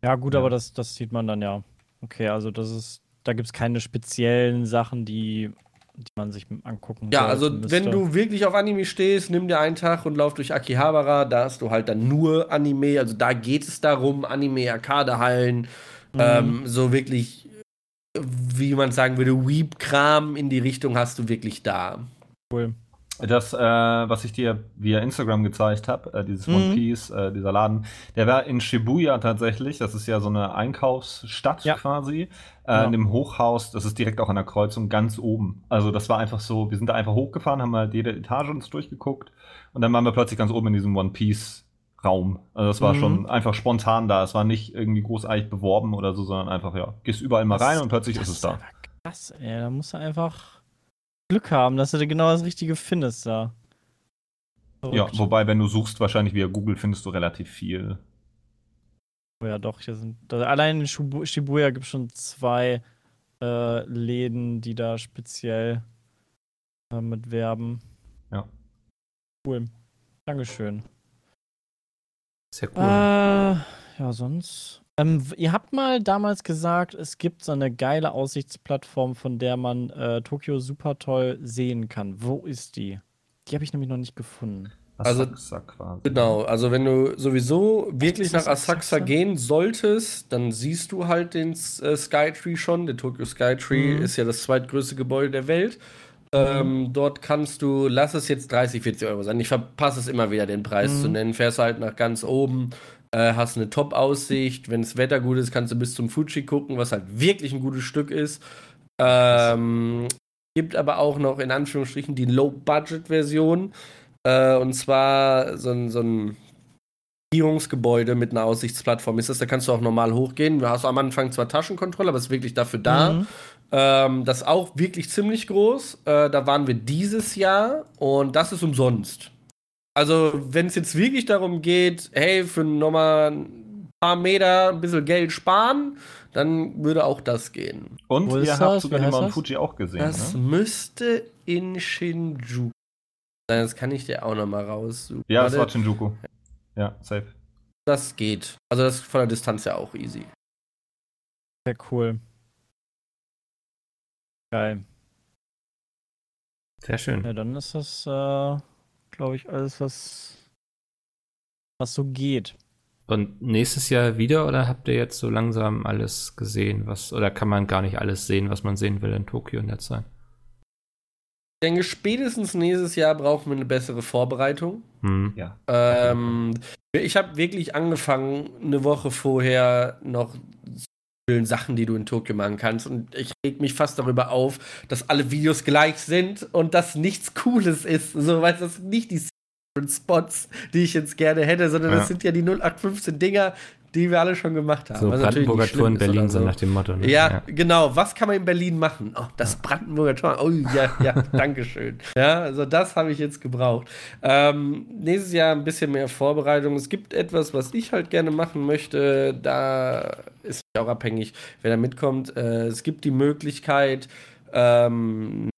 Ja, gut, Ja. aber das, das sieht man dann ja. Okay, also das ist, da gibt es keine speziellen Sachen, die, die man sich angucken Ja, also müsste. wenn du wirklich auf Anime stehst, nimm dir einen Tag und lauf durch Akihabara, da hast du halt dann nur Anime, also da geht es darum, Anime, Arcadehallen, Mhm. ähm, so wirklich, wie man sagen würde, Weep-Kram in die Richtung hast du wirklich da. Cool. Das, äh, was ich dir via Instagram gezeigt habe, äh, dieses Mhm. One Piece, äh, dieser Laden, der war in Shibuya tatsächlich. Das ist ja so eine Einkaufsstadt Ja. quasi. Äh, Ja. In dem Hochhaus, das ist direkt auch an der Kreuzung ganz oben. Also das war einfach so, wir sind da einfach hochgefahren, haben halt jede Etage uns durchgeguckt und dann waren wir plötzlich ganz oben in diesem One Piece Raum. Also das war Mhm. schon einfach spontan da. Es war nicht irgendwie großartig beworben oder so, sondern einfach, ja, gehst überall mal rein und plötzlich ist es da. krass, ey. Da musst du einfach Glück haben, dass du genau das Richtige findest da. Ja, Verrückt. wobei, wenn du suchst, wahrscheinlich via Google findest du relativ viel. Oh ja, doch. Hier sind, da, allein in Shibu Shibuya gibt es schon zwei äh, Läden, die da speziell äh, mit werben. Ja. Cool. Dankeschön. Sehr cool. Äh, ja, sonst. Ähm, ihr habt mal damals gesagt, es gibt so eine geile Aussichtsplattform, von der man äh, Tokio super toll sehen kann. Wo ist die? Die habe ich nämlich noch nicht gefunden. Also- Asakusa quasi. Genau, also wenn du sowieso wirklich nach Asakusa Asakusa? gehen solltest, dann siehst du halt den äh, Skytree schon. Der Tokyo Skytree Mhm. ist ja das zweitgrößte Gebäude der Welt. Ähm, dort kannst du, lass es jetzt 30, 40 Euro sein. Ich verpasse es immer wieder, den Preis Mhm. zu nennen. Fährst halt nach ganz oben, äh, hast eine Top-Aussicht. Wenn das Wetter gut ist, kannst du bis zum Fuji gucken, was halt wirklich ein gutes Stück ist. Ähm, gibt aber auch noch in Anführungsstrichen die Low-Budget-Version. Äh, und zwar so ein, so ein Regierungsgebäude mit einer Aussichtsplattform ist das. Da kannst du auch normal hochgehen. Du hast am Anfang zwar Taschenkontrolle, aber es ist wirklich dafür da. Mhm. Ähm, das ist auch wirklich ziemlich groß. Äh, da waren wir dieses Jahr und das ist umsonst. Also, wenn es jetzt wirklich darum geht, hey, für nochmal ein paar Meter ein bisschen Geld sparen, dann würde auch das gehen. Und Wo ihr habt das? sogar den Mount das? Fuji auch gesehen, Das ne? müsste in Shinjuku sein. Das kann ich dir auch nochmal raussuchen. Ja, das Warte, war Shinjuku. Ja, safe. das geht. Also, das ist von der Distanz ja auch easy. Sehr cool. Geil. Sehr schön. Ja, dann ist das, äh, glaube ich, alles, was, was so geht. Und nächstes Jahr wieder oder habt ihr jetzt so langsam alles gesehen, was oder kann man gar nicht alles sehen, was man sehen will in Tokio in der Zeit? Ich denke, spätestens nächstes Jahr brauchen wir eine bessere Vorbereitung. Hm. Ja. Ähm, ich habe wirklich angefangen, eine Woche vorher noch vielen Sachen, die du in Tokio machen kannst. Und ich reg mich fast darüber auf, dass alle Videos gleich sind und dass nichts Cooles ist. So, weil das sind nicht die Spots, die ich jetzt gerne hätte, sondern Ja. das sind ja die 0815 Dinger, die wir alle schon gemacht haben. So Was Brandenburger Tour in Berlin so nach dem Motto. Ne? ja, genau. Was kann man in Berlin machen? Oh, das Brandenburger Tor. Oh ja, ja, danke schön. Ja, also das habe ich jetzt gebraucht. Ähm, nächstes Jahr ein bisschen mehr Vorbereitung. Es gibt etwas, was ich halt gerne machen möchte. Da ist auch abhängig, wer da mitkommt. Äh, es gibt die Möglichkeit, ähm,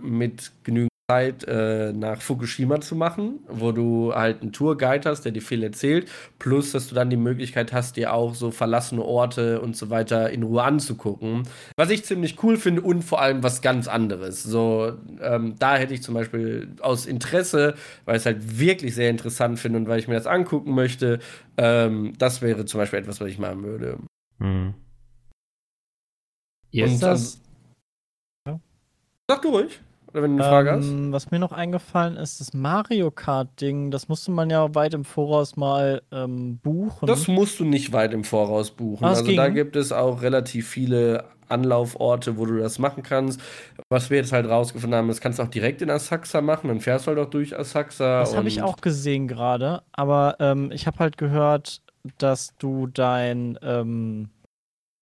mit genügend Zeit äh, nach Fukushima zu machen, wo du halt einen Tourguide hast, der dir viel erzählt, plus dass du dann die Möglichkeit hast, dir auch so verlassene Orte und so weiter in Ruhe anzugucken. Was ich ziemlich cool finde und vor allem was ganz anderes. So, ähm, da hätte ich zum Beispiel aus Interesse, weil ich es halt wirklich sehr interessant finde und weil ich mir das angucken möchte, ähm, das wäre zum Beispiel etwas, was ich machen würde. Hm. Und Yes. das- Sag du ruhig. Oder wenn du eine Frage hast. Ähm, was mir noch eingefallen ist, das Mario Kart-Ding, das musste man ja weit im Voraus mal ähm, buchen. Das musst du nicht weit im Voraus buchen. Ah, also da ging. gibt es auch relativ viele Anlauforte, wo du das machen kannst. Was wir jetzt halt rausgefunden haben, das kannst du auch direkt in Asakusa machen, dann fährst du halt auch durch Asakusa. Das habe ich auch gesehen gerade, aber ähm, ich habe halt gehört, dass du dein, ähm,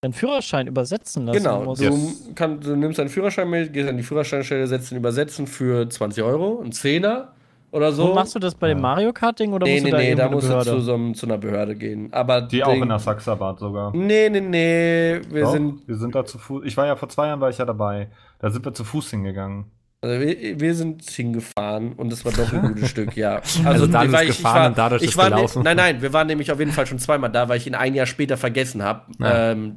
deinen Führerschein übersetzen lassen Genau, musst. du, kann, du nimmst deinen Führerschein mit, gehst an die Führerscheinstelle, setzt den Übersetzen für 20 Euro, ein Zehner oder so. Wo machst du das bei dem. Mario Kart Ding oder nee, musst nee, du da nee, da musst eine du zu, Behörde? so einem, zu einer Behörde gehen. Aber Die auch den- in Asakusa-Bad sogar. Nee, nee, nee, wir Doch, sind wir sind da zu Fuß. Ich war ja vor zwei Jahren war ich ja dabei. Da sind wir zu Fuß hingegangen. Also wir, wir sind hingefahren und es war doch ein gutes Stück, ja. Also Daniel weil ist gefahren und dadurch ich war ne- gelaufen. Nein, nein, wir waren nämlich auf jeden Fall schon zweimal da, weil ich ihn ein Jahr später vergessen habe. Ja. Ähm,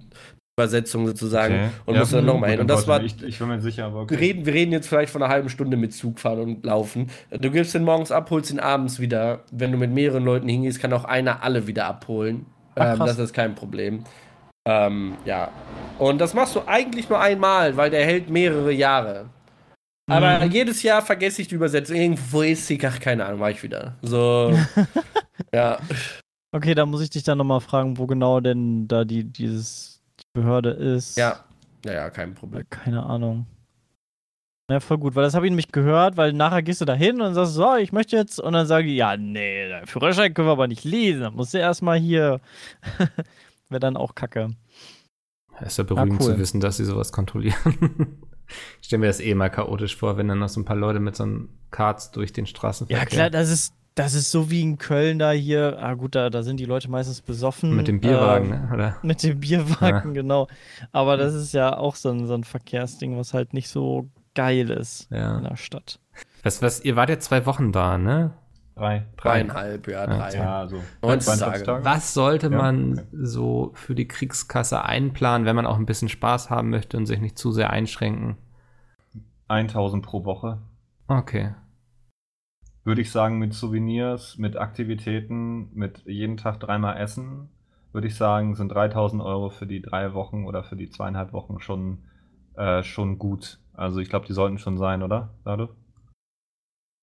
Übersetzung sozusagen. Okay. Und Ja, musste dann nochmal hin. Und das war. Ich, ich bin mir sicher, aber Wir okay. reden, wir reden jetzt vielleicht von einer halben Stunde mit Zug fahren und laufen. Du gibst den morgens ab, holst ihn abends wieder. Wenn du mit mehreren Leuten hingehst, kann auch einer alle wieder abholen. Ach, ähm, das ist kein Problem. Ähm, ja. Und das machst du eigentlich nur einmal, weil der hält mehrere Jahre. Aber Mhm. jedes Jahr vergesse ich die Übersetzung. Irgendwo ist sie, ach, keine Ahnung, war ich wieder. So, ja. Okay, da muss ich dich dann nochmal fragen, wo genau denn da die, dieses, die Behörde ist. Ja. Naja, kein Problem. Keine Ahnung. Na, voll gut, weil das habe ich nämlich gehört, weil nachher gehst du da hin und sagst, so, ich möchte jetzt, und dann sagen die, ja, nee, dein Führerschein können wir aber nicht lesen, dann musst du erstmal hier. Wäre dann auch kacke. Es ist ja beruhigend cool. zu wissen, dass sie sowas kontrollieren. ich stelle mir das eh mal chaotisch vor, wenn dann noch so ein paar Leute mit so einem Karts durch den Straßenverkehr. Ja, klar, das ist, das ist so wie in Köln da hier. Ah, gut, da, da sind die Leute meistens besoffen. Mit dem Bierwagen, Ähm, ne? oder? Mit dem Bierwagen, genau. Aber das ist ja auch so ein, so ein Verkehrsding, was halt nicht so geil ist Ja. in der Stadt. Was, was, ihr wart ja zwei Wochen da, ne? Drei. Dreieinhalb, ja, drei. Ja, so. 19 42 Tage. Was sollte Ja, man okay. so für die Kriegskasse einplanen, wenn man auch ein bisschen Spaß haben möchte und sich nicht zu sehr einschränken? 1000 pro Woche. Okay. Würde ich sagen, mit Souvenirs, mit Aktivitäten, mit jeden Tag dreimal Essen, würde ich sagen, sind 3000 Euro für die drei Wochen oder für die zweieinhalb Wochen schon, äh, schon gut. Also ich glaube, die sollten schon sein, oder? Sado?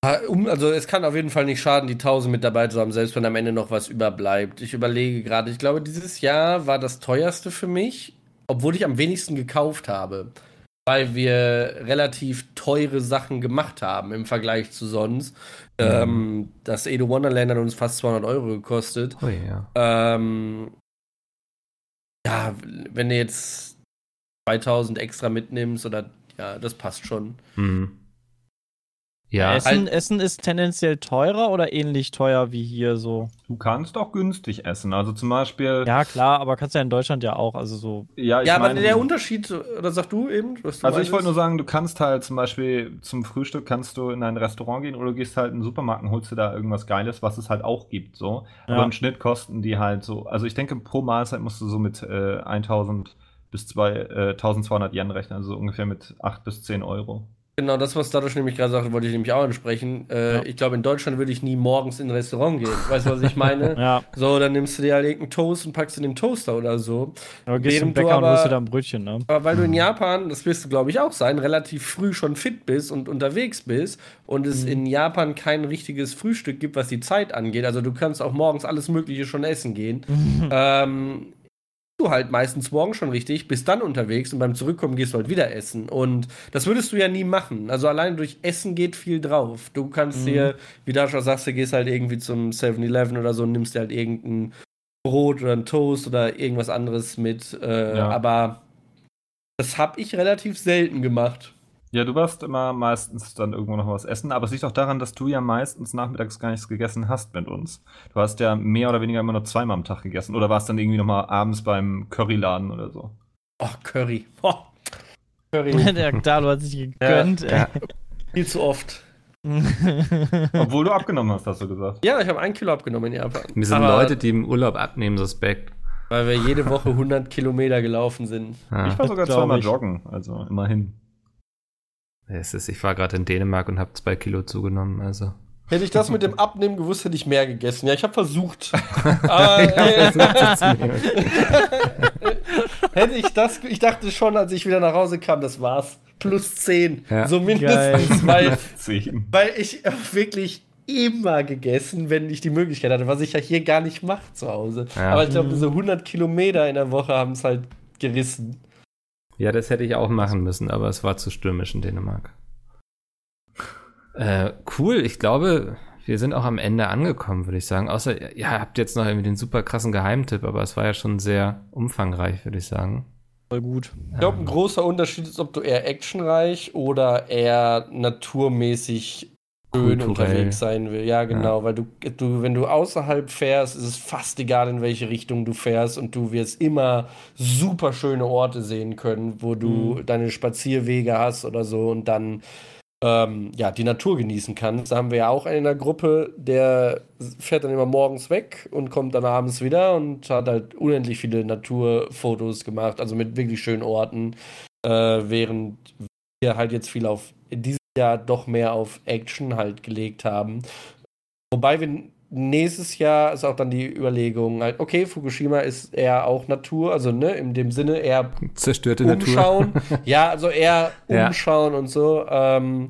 Also es kann auf jeden Fall nicht schaden, die 1000 mit dabei zu haben, selbst wenn am Ende noch was überbleibt. Ich überlege gerade, ich glaube, dieses Jahr war das teuerste für mich, obwohl ich am wenigsten gekauft habe. Weil wir relativ teure Sachen gemacht haben im Vergleich zu sonst. Ähm, das Edo Wonderland hat uns fast 200 Euro gekostet. Ui, ja. Ähm, ja, wenn du jetzt 2000 extra mitnimmst oder ja, das passt schon. Hm. Ja, Essen, Essen ist tendenziell teurer oder ähnlich teuer wie hier so? Du kannst auch günstig essen. Also zum Beispiel. Ja, klar, aber kannst ja in Deutschland ja auch. Also so. ja, ich ja, aber meine- der Unterschied, oder sag du eben? Was du Also ich wollte nur sagen, du kannst halt zum Beispiel zum Frühstück kannst du in ein Restaurant gehen oder du gehst halt in den Supermarkt und holst dir da irgendwas Geiles, was es halt auch gibt. So. Ja. Aber im Schnitt kosten die halt so, also ich denke pro Mahlzeit musst du so mit äh, 1000 bis zwei, äh, 1200 Yen rechnen, also so ungefähr mit 8 bis 10 Euro. Genau, das, was dadurch nämlich gerade sagte, wollte ich nämlich auch ansprechen. Äh, Ja. Ich glaube, in Deutschland würde ich nie morgens in ein Restaurant gehen. Weißt du, was ich meine? Ja, So, dann nimmst du dir halt irgendeinen Toast und packst in den Toaster oder so. aber gehst zum Bäcker und aber- holst dir da ein Brötchen, ne? Aber weil du in Japan, das wirst du glaube ich auch sein, relativ früh schon fit bist und unterwegs bist und es in Japan kein richtiges Frühstück gibt, was die Zeit angeht. Also du kannst auch morgens alles Mögliche schon essen gehen. ähm, du halt meistens morgens schon richtig, bist dann unterwegs und beim Zurückkommen gehst du halt wieder essen. Und das würdest du ja nie machen. Also allein durch Essen geht viel drauf. Du kannst dir, wie du schon sagst, du gehst halt irgendwie zum 7-Eleven oder so und nimmst dir halt irgendein Brot oder ein Toast oder irgendwas anderes mit. Äh, Ja. Aber das habe ich relativ selten gemacht. Ja, du warst immer meistens dann irgendwo noch was essen, aber es liegt auch daran, dass du ja meistens nachmittags gar nichts gegessen hast mit uns. Du hast ja mehr oder weniger immer nur zweimal am Tag gegessen oder warst dann irgendwie nochmal abends beim Curryladen oder so. Oh, Curry. Oh. Curry. Der Dalo hat sich gegönnt. ja. Viel zu oft. Obwohl du abgenommen hast, hast du gesagt. Ja, ich habe ein Kilo abgenommen in Japan. Mir sind Aber Leute, die im Urlaub abnehmen, suspekt. Weil wir jede Woche 100 Kilometer gelaufen sind. Ja. Ich war sogar zweimal joggen, also immerhin. Es ist, ich war gerade in Dänemark und habe zwei Kilo zugenommen, also. Hätte ich das mit dem Abnehmen gewusst, hätte ich mehr gegessen. Ja, ich habe versucht. Aber äh, hätte ich das, ich dachte schon, als ich wieder nach Hause kam, das war's. Plus 10. Ja. So mindestens, weil, weil ich hab wirklich immer gegessen, wenn ich die Möglichkeit hatte, was ich ja hier gar nicht mache zu Hause. Ja. Aber ich glaube, diese 100 Kilometer in der Woche haben es halt gerissen. Ja, das hätte ich auch machen müssen, aber es war zu stürmisch in Dänemark. Äh, cool, ich glaube, wir sind auch am Ende angekommen, würde ich sagen. Außer, ihr habt jetzt noch irgendwie den super krassen Geheimtipp, aber es war ja schon sehr umfangreich, würde ich sagen. Voll gut. Ich glaube, ein großer Unterschied ist, ob du eher actionreich oder eher naturmäßig schön Kulturell. unterwegs sein will. Ja, genau, weil du, du, wenn du außerhalb fährst, ist es fast egal, in welche Richtung du fährst und du wirst immer super schöne Orte sehen können, wo du deine Spazierwege hast oder so und dann ähm, ja, die Natur genießen kannst. Da haben wir ja auch einen in der Gruppe, der fährt dann immer morgens weg und kommt dann abends wieder und hat halt unendlich viele Naturfotos gemacht, also mit wirklich schönen Orten, äh, während wir halt jetzt viel auf in diesem Jahr doch mehr auf Action halt gelegt haben. Wobei wir nächstes Jahr ist auch dann die Überlegung, halt, okay, Fukushima ist eher auch Natur, also ne, in dem Sinne eher Zerstörte umschauen. Natur. ja, also eher Ja. umschauen und so. Ähm,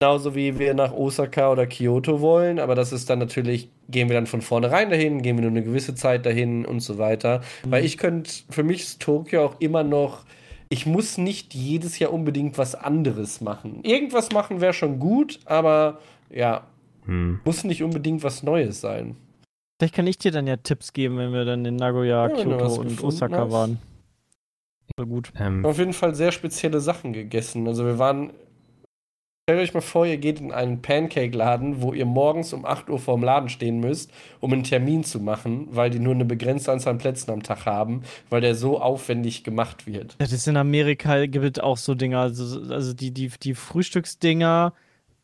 genauso wie wir nach Osaka oder Kyoto wollen, aber das ist dann natürlich, gehen wir dann von vornherein dahin, gehen wir nur eine gewisse Zeit dahin und so weiter. Weil ich könnte, für mich ist Tokio auch immer noch, ich muss nicht jedes Jahr unbedingt was anderes machen. Irgendwas machen wäre schon gut, aber ja, Hm. muss nicht unbedingt was Neues sein. Vielleicht kann ich dir dann ja Tipps geben, wenn wir dann in Nagoya, Ja, Kyoto und Osaka hast. waren. So gut. Ähm, auf jeden Fall sehr spezielle Sachen gegessen. Also wir waren. Stellt euch mal vor, ihr geht in einen Pancake-Laden, wo ihr morgens um 8 Uhr vorm Laden stehen müsst, um einen Termin zu machen, weil die nur eine begrenzte Anzahl an Plätzen am Tag haben, weil der so aufwendig gemacht wird. Das ist in Amerika gibt es auch so Dinger, also, also die, die, die Frühstücksdinger,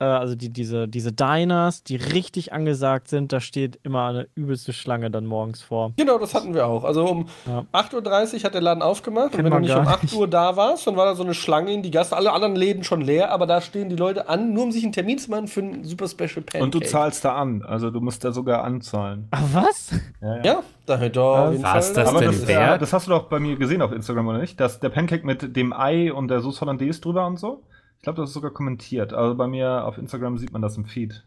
äh, also die, diese, diese Diners, die richtig angesagt sind, da steht immer eine übelste Schlange dann morgens vor. Genau, das hatten wir auch. Also um Ja. 8.30 Uhr hat der Laden aufgemacht Kennt und wenn du nicht um 8 nicht. Uhr da warst, dann war da so eine Schlange in die Gasse. Alle anderen Läden schon leer, aber da stehen die Leute an, nur um sich einen Termin zu machen für einen super Special Pancake. Und du zahlst da an. Also du musst da sogar anzahlen. Ach, was? Ja, Ja, da hätte doch Was, das Aber denn das, wert? ja, das hast du doch bei mir gesehen auf Instagram, oder nicht? Dass der Pancake mit dem Ei und der Sauce Hollandaise drüber und so. Ich glaube, das ist sogar kommentiert. Also bei mir auf Instagram sieht man das im Feed.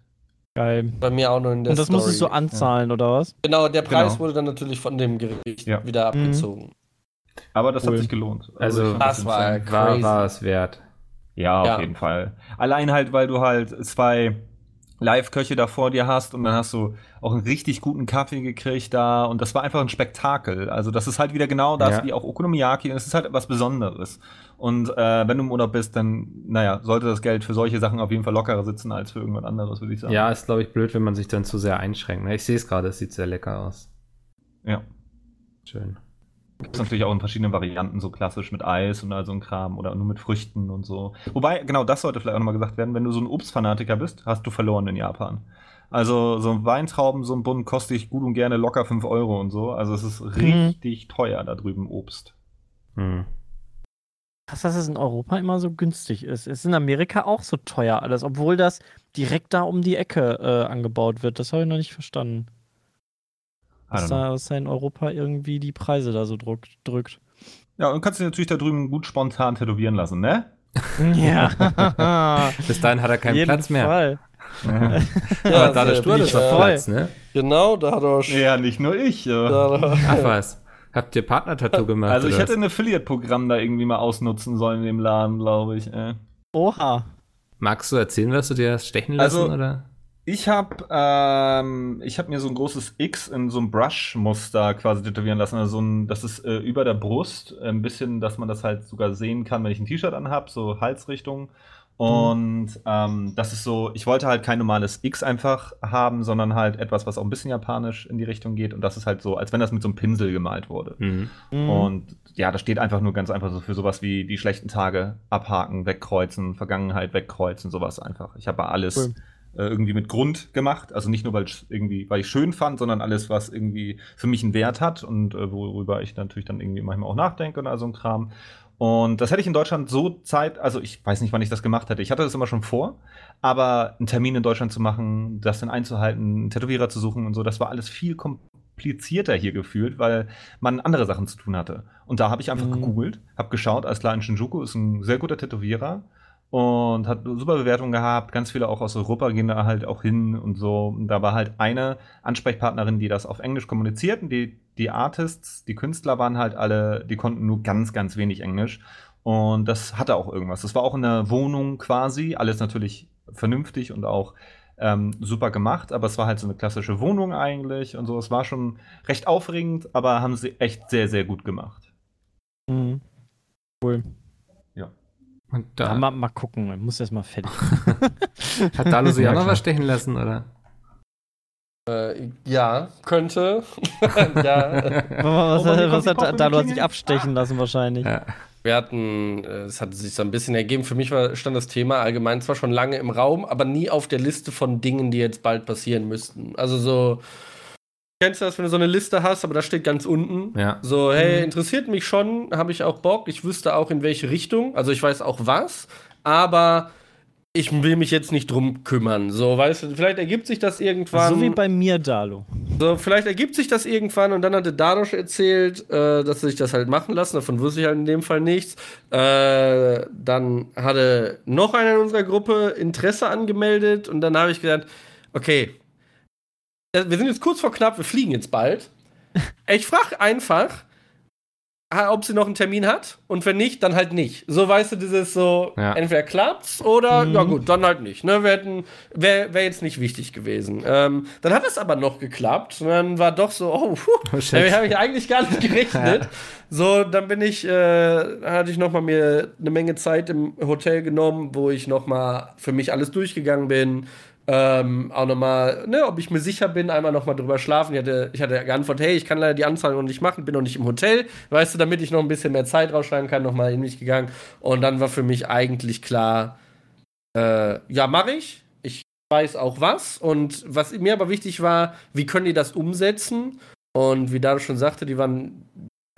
Geil. Bei mir auch nur in der Und das Story. musstest du anzahlen, oder was? Genau, der Preis Genau. wurde dann natürlich von dem Gericht Ja. wieder abgezogen. Aber das Cool. hat sich gelohnt. Also, fand das war war, war es wert. Ja, auf Ja. jeden Fall. Allein halt, weil du halt zwei Live-Köche da vor dir hast und dann hast du auch einen richtig guten Kaffee gekriegt da und das war einfach ein Spektakel. Also das ist halt wieder genau das Ja. wie auch Okonomiyaki und es ist halt was Besonderes. Und äh, wenn du im Urlaub bist, dann, naja, sollte das Geld für solche Sachen auf jeden Fall lockerer sitzen als für irgendwas anderes, würde ich sagen. Ja, ist, glaube ich, blöd, wenn man sich dann zu sehr einschränkt. ne? Ich sehe es gerade, es sieht sehr lecker aus. Ja. Schön. Gibt es natürlich auch in verschiedenen Varianten, so klassisch mit Eis und all so ein Kram oder nur mit Früchten und so. Wobei, genau, das sollte vielleicht auch nochmal gesagt werden, wenn du so ein Obstfanatiker bist, hast du verloren in Japan. Also so ein Weintrauben, so ein Bund kostet dich gut und gerne locker 5 Euro und so. Also es ist richtig teuer da drüben Obst. Hm. Krass, dass es in Europa immer so günstig ist. Es ist in Amerika auch so teuer alles, obwohl das direkt da um die Ecke äh, angebaut wird. Das habe ich noch nicht verstanden. Know. da, da in Europa irgendwie die Preise da so drückt. drückt. Ja, und kannst dich natürlich da drüben gut spontan tätowieren lassen, ne? Ja. Bis dahin hat er keinen Jeden Platz mehr. Fall. Ja, Aber da der Stuhl ist auf. Platz, ne? Genau, da hat er auch schon. ja, nicht nur ich. äh. Da hat er- Ach was. Habt ihr Partner-Tattoo gemacht? Also ich oder hätte ein Affiliate-Programm da irgendwie mal ausnutzen sollen in dem Laden, glaube ich. Äh. Oha. Magst du erzählen, was du dir hast stechen lassen, Also- oder? Ich habe ähm, ich hab mir so ein großes X in so einem Brush-Muster quasi tätowieren lassen. Also so ein, das ist äh, über der Brust, äh, ein bisschen, dass man das halt sogar sehen kann, wenn ich ein T-Shirt anhab, so Halsrichtung. Und ähm, das ist so, ich wollte halt kein normales X einfach haben, sondern halt etwas, was auch ein bisschen japanisch in die Richtung geht. Und das ist halt so, als wenn das mit so einem Pinsel gemalt wurde. Mhm. Mhm. Und ja, das steht einfach nur ganz einfach so für sowas wie die schlechten Tage abhaken, wegkreuzen, Vergangenheit wegkreuzen, sowas einfach. Ich habe alles Cool. Äh, irgendwie mit Grund gemacht, also nicht nur weil ich irgendwie, weil ich schön fand, sondern alles, was irgendwie für mich einen Wert hat und äh, worüber ich natürlich dann irgendwie manchmal auch nachdenke und all so ein Kram. Und das hätte ich in Deutschland so Zeit, also ich weiß nicht, wann ich das gemacht hätte. Ich hatte das immer schon vor, aber einen Termin in Deutschland zu machen, das dann einzuhalten, einen Tätowierer zu suchen und so, das war alles viel komplizierter hier gefühlt, weil man andere Sachen zu tun hatte. Und da habe ich einfach Mhm. gegoogelt, habe geschaut, alles klar, in Shinjuku ist ein sehr guter Tätowierer und hat super Bewertungen gehabt. Ganz viele auch aus Europa gehen da halt auch hin und so. Und da war halt eine Ansprechpartnerin, die das auf Englisch kommuniziert. Und die, die Artists, die Künstler waren halt alle, die konnten nur ganz, ganz wenig Englisch. Und das hatte auch irgendwas. Das war auch in der Wohnung quasi. Alles natürlich vernünftig und auch ähm, super gemacht. Aber es war halt so eine klassische Wohnung eigentlich und so. Es war schon recht aufregend, aber haben sie echt sehr, sehr gut gemacht. Mhm. Cool. Und Ja, da mal, mal gucken, ich muss erst mal fertig. hat Dalu sich Ja, auch noch was stechen lassen, oder? Äh, ja, könnte. ja. was Oh, was Konti- hat da, du hast sich abstechen lassen wahrscheinlich. ja. Wir hatten, äh, es hat sich so ein bisschen ergeben. Für mich war, stand das Thema allgemein zwar schon lange im Raum, aber nie auf der Liste von Dingen, die jetzt bald passieren müssten. Also so, kennst du das, wenn du so eine Liste hast, aber da steht ganz unten. Ja. So, hey, Mhm. interessiert mich schon, habe ich auch Bock. Ich wüsste auch in welche Richtung. Also ich weiß auch was, aber ich will mich jetzt nicht drum kümmern. So, weißt du, vielleicht ergibt sich das irgendwann. So wie bei mir, Dalo. So, vielleicht ergibt sich das irgendwann und dann hatte Dadosch erzählt, äh, dass sie sich das halt machen lassen. Davon wusste ich halt in dem Fall nichts. Äh, dann hatte noch einer in unserer Gruppe Interesse angemeldet und dann habe ich gesagt, okay, wir sind jetzt kurz vor knapp, wir fliegen jetzt bald. Ich frage einfach, ob sie noch einen Termin hat und wenn nicht, dann halt nicht. So weißt du, dieses so, Ja. entweder klappt's oder Mhm. ja gut, dann halt nicht. Ne? Wäre wär jetzt nicht wichtig gewesen. Ähm, dann hat es aber noch geklappt und dann war doch so, oh, puh, Oh, damit habe ich eigentlich gar nicht gerechnet. So, dann bin ich, äh, hatte ich noch mal mir eine Menge Zeit im Hotel genommen, wo ich noch mal für mich alles durchgegangen bin. Ähm, auch nochmal, ne, ob ich mir sicher bin, einmal nochmal drüber schlafen. Ich hatte, ich hatte geantwortet, hey, ich kann leider die Anzahl noch nicht machen, bin noch nicht im Hotel, weißt du, damit ich noch ein bisschen mehr Zeit rausschlagen kann, nochmal in mich gegangen. Und dann war für mich eigentlich klar, äh, ja, mache ich. Ich weiß auch was. Und was mir aber wichtig war, wie können die das umsetzen? Und wie Dado schon sagte, die waren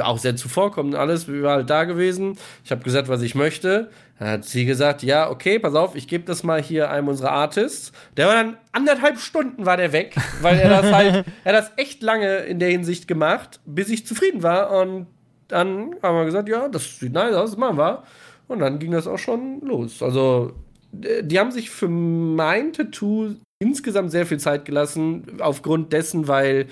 auch sehr zuvorkommend, alles, wir waren halt da gewesen. Ich habe gesagt, was ich möchte. Dann hat sie gesagt, ja, okay, pass auf, ich gebe das mal hier einem unserer Artists. Der war dann anderthalb Stunden war der weg, weil er das halt, er hat das echt lange in der Hinsicht gemacht, bis ich zufrieden war. Und dann haben wir gesagt, ja, das sieht nice aus, das machen wir. Und dann ging das auch schon los. Also, äh, die haben sich für mein Tattoo insgesamt sehr viel Zeit gelassen, aufgrund dessen, weil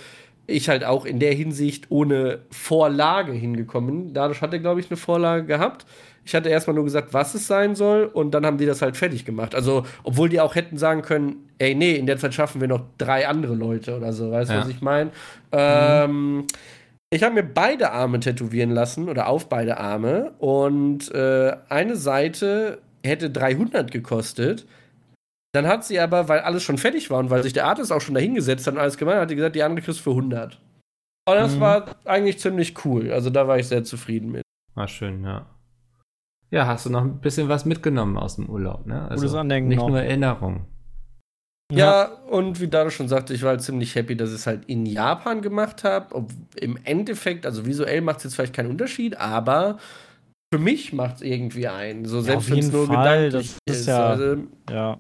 ich halt auch in der Hinsicht ohne Vorlage hingekommen. Dadurch hat er, glaube ich, eine Vorlage gehabt. Ich hatte erstmal nur gesagt, was es sein soll, und dann haben die das halt fertig gemacht. Also, obwohl die auch hätten sagen können, ey, nee, in der Zeit schaffen wir noch drei andere Leute oder so, weißt du, Ja. was ich meine? Ähm, ich habe mir beide Arme tätowieren lassen oder auf beide Arme und äh, eine Seite hätte 300 gekostet. Dann hat sie aber, weil alles schon fertig war und weil sich der Artist auch schon dahingesetzt hat und alles gemacht hat, hat die gesagt, die andere kriegst für 100. Und das Mhm. war eigentlich ziemlich cool. Also da war ich sehr zufrieden mit. War schön, ja. Ja, hast du noch ein bisschen was mitgenommen aus dem Urlaub, ne? Also Gutes Andenken Nicht noch. nur Erinnerung. Ja, und wie Dado schon sagte, ich war halt ziemlich happy, dass ich es halt in Japan gemacht habe. Im Endeffekt, also visuell macht es jetzt vielleicht keinen Unterschied, aber für mich macht es irgendwie einen. So selbst auf wenn es jeden nur Fall, gedanklich das ist ist. ja- also, ja.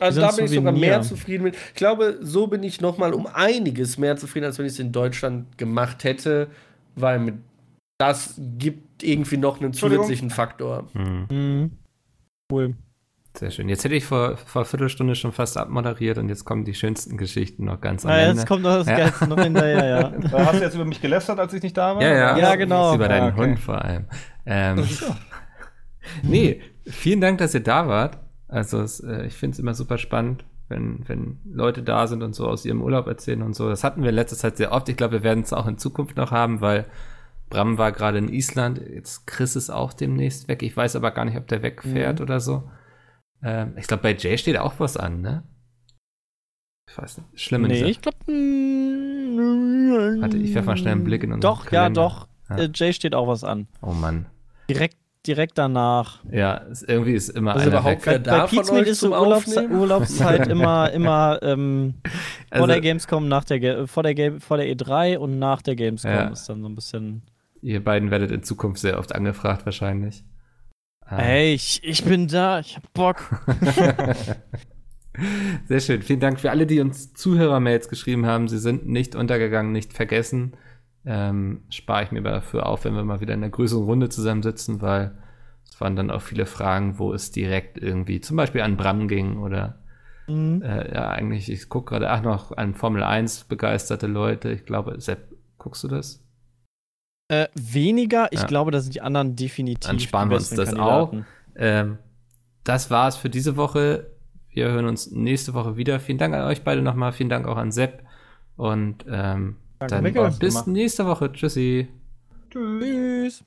Also da bin ich sogar mehr zufrieden mit. Ich glaube, so bin ich noch mal um einiges mehr zufrieden, als wenn ich es in Deutschland gemacht hätte, weil mit das gibt irgendwie noch einen zusätzlichen Faktor. Hm. Mhm. Cool. Sehr schön. Jetzt hätte ich vor, vor einer Viertelstunde schon fast abmoderiert und jetzt kommen die schönsten Geschichten noch ganz am Na, Ende. jetzt kommt noch das Ja. Geilste noch hinterher, ja. Da hast du jetzt über mich gelästert, als ich nicht da war? Ja, ja. Ja, genau. Über deinen Ah, okay. Hund vor allem. Ähm, nee, vielen Dank, dass ihr da wart. Also es, äh, ich finde es immer super spannend, wenn, wenn Leute da sind und so aus ihrem Urlaub erzählen und so. Das hatten wir in letzter Zeit sehr oft. Ich glaube, wir werden es auch in Zukunft noch haben, weil Bram war gerade in Island. Jetzt Chris ist auch demnächst weg. Ich weiß aber gar nicht, ob der wegfährt oder so. Ähm, ich glaube, bei Jay steht auch was an, ne? Ich weiß nicht. Schlimm in Nee, ich glaube. Warte, ich werf mal schnell einen Blick in unseren Doch, ja, Kalender. doch. Ja. Äh, Jay steht auch was an. Oh Mann. Direkt, direkt danach. Ja, es, irgendwie ist immer Also einer überhaupt weg. Bei Pizmeet euch ist so Urlaubs Aufnehmen? Urlaubszeit immer, immer ähm, vor Also- der Gamescom, nach der, vor, der Ga- vor der E3 und nach der Gamescom Ja. ist dann so ein bisschen. Ihr beiden werdet in Zukunft sehr oft angefragt, wahrscheinlich. Ah. Ey, ich, ich bin da, ich hab Bock. Sehr schön. Vielen Dank für alle, die uns Zuhörermails geschrieben haben. Sie sind nicht untergegangen, nicht vergessen. Ähm, spare ich mir dafür auf, wenn wir mal wieder in einer größeren Runde zusammensitzen, weil es waren dann auch viele Fragen, wo es direkt irgendwie zum Beispiel an Bram ging oder Mhm. äh, ja, eigentlich, ich gucke gerade, ach noch, an Formel 1 begeisterte Leute. Ich glaube, Sepp, guckst du das? Äh, weniger, ich Ja. glaube, da sind die anderen definitiv. Dann sparen wir uns das auch. Kandidaten. Ähm, das war's für diese Woche. Wir hören uns nächste Woche wieder. Vielen Dank an euch beide nochmal. Vielen Dank auch an Sepp. Und ähm, Danke, dann Mikkel. bis nächste Woche. Tschüssi. Tschüss. Tschüss.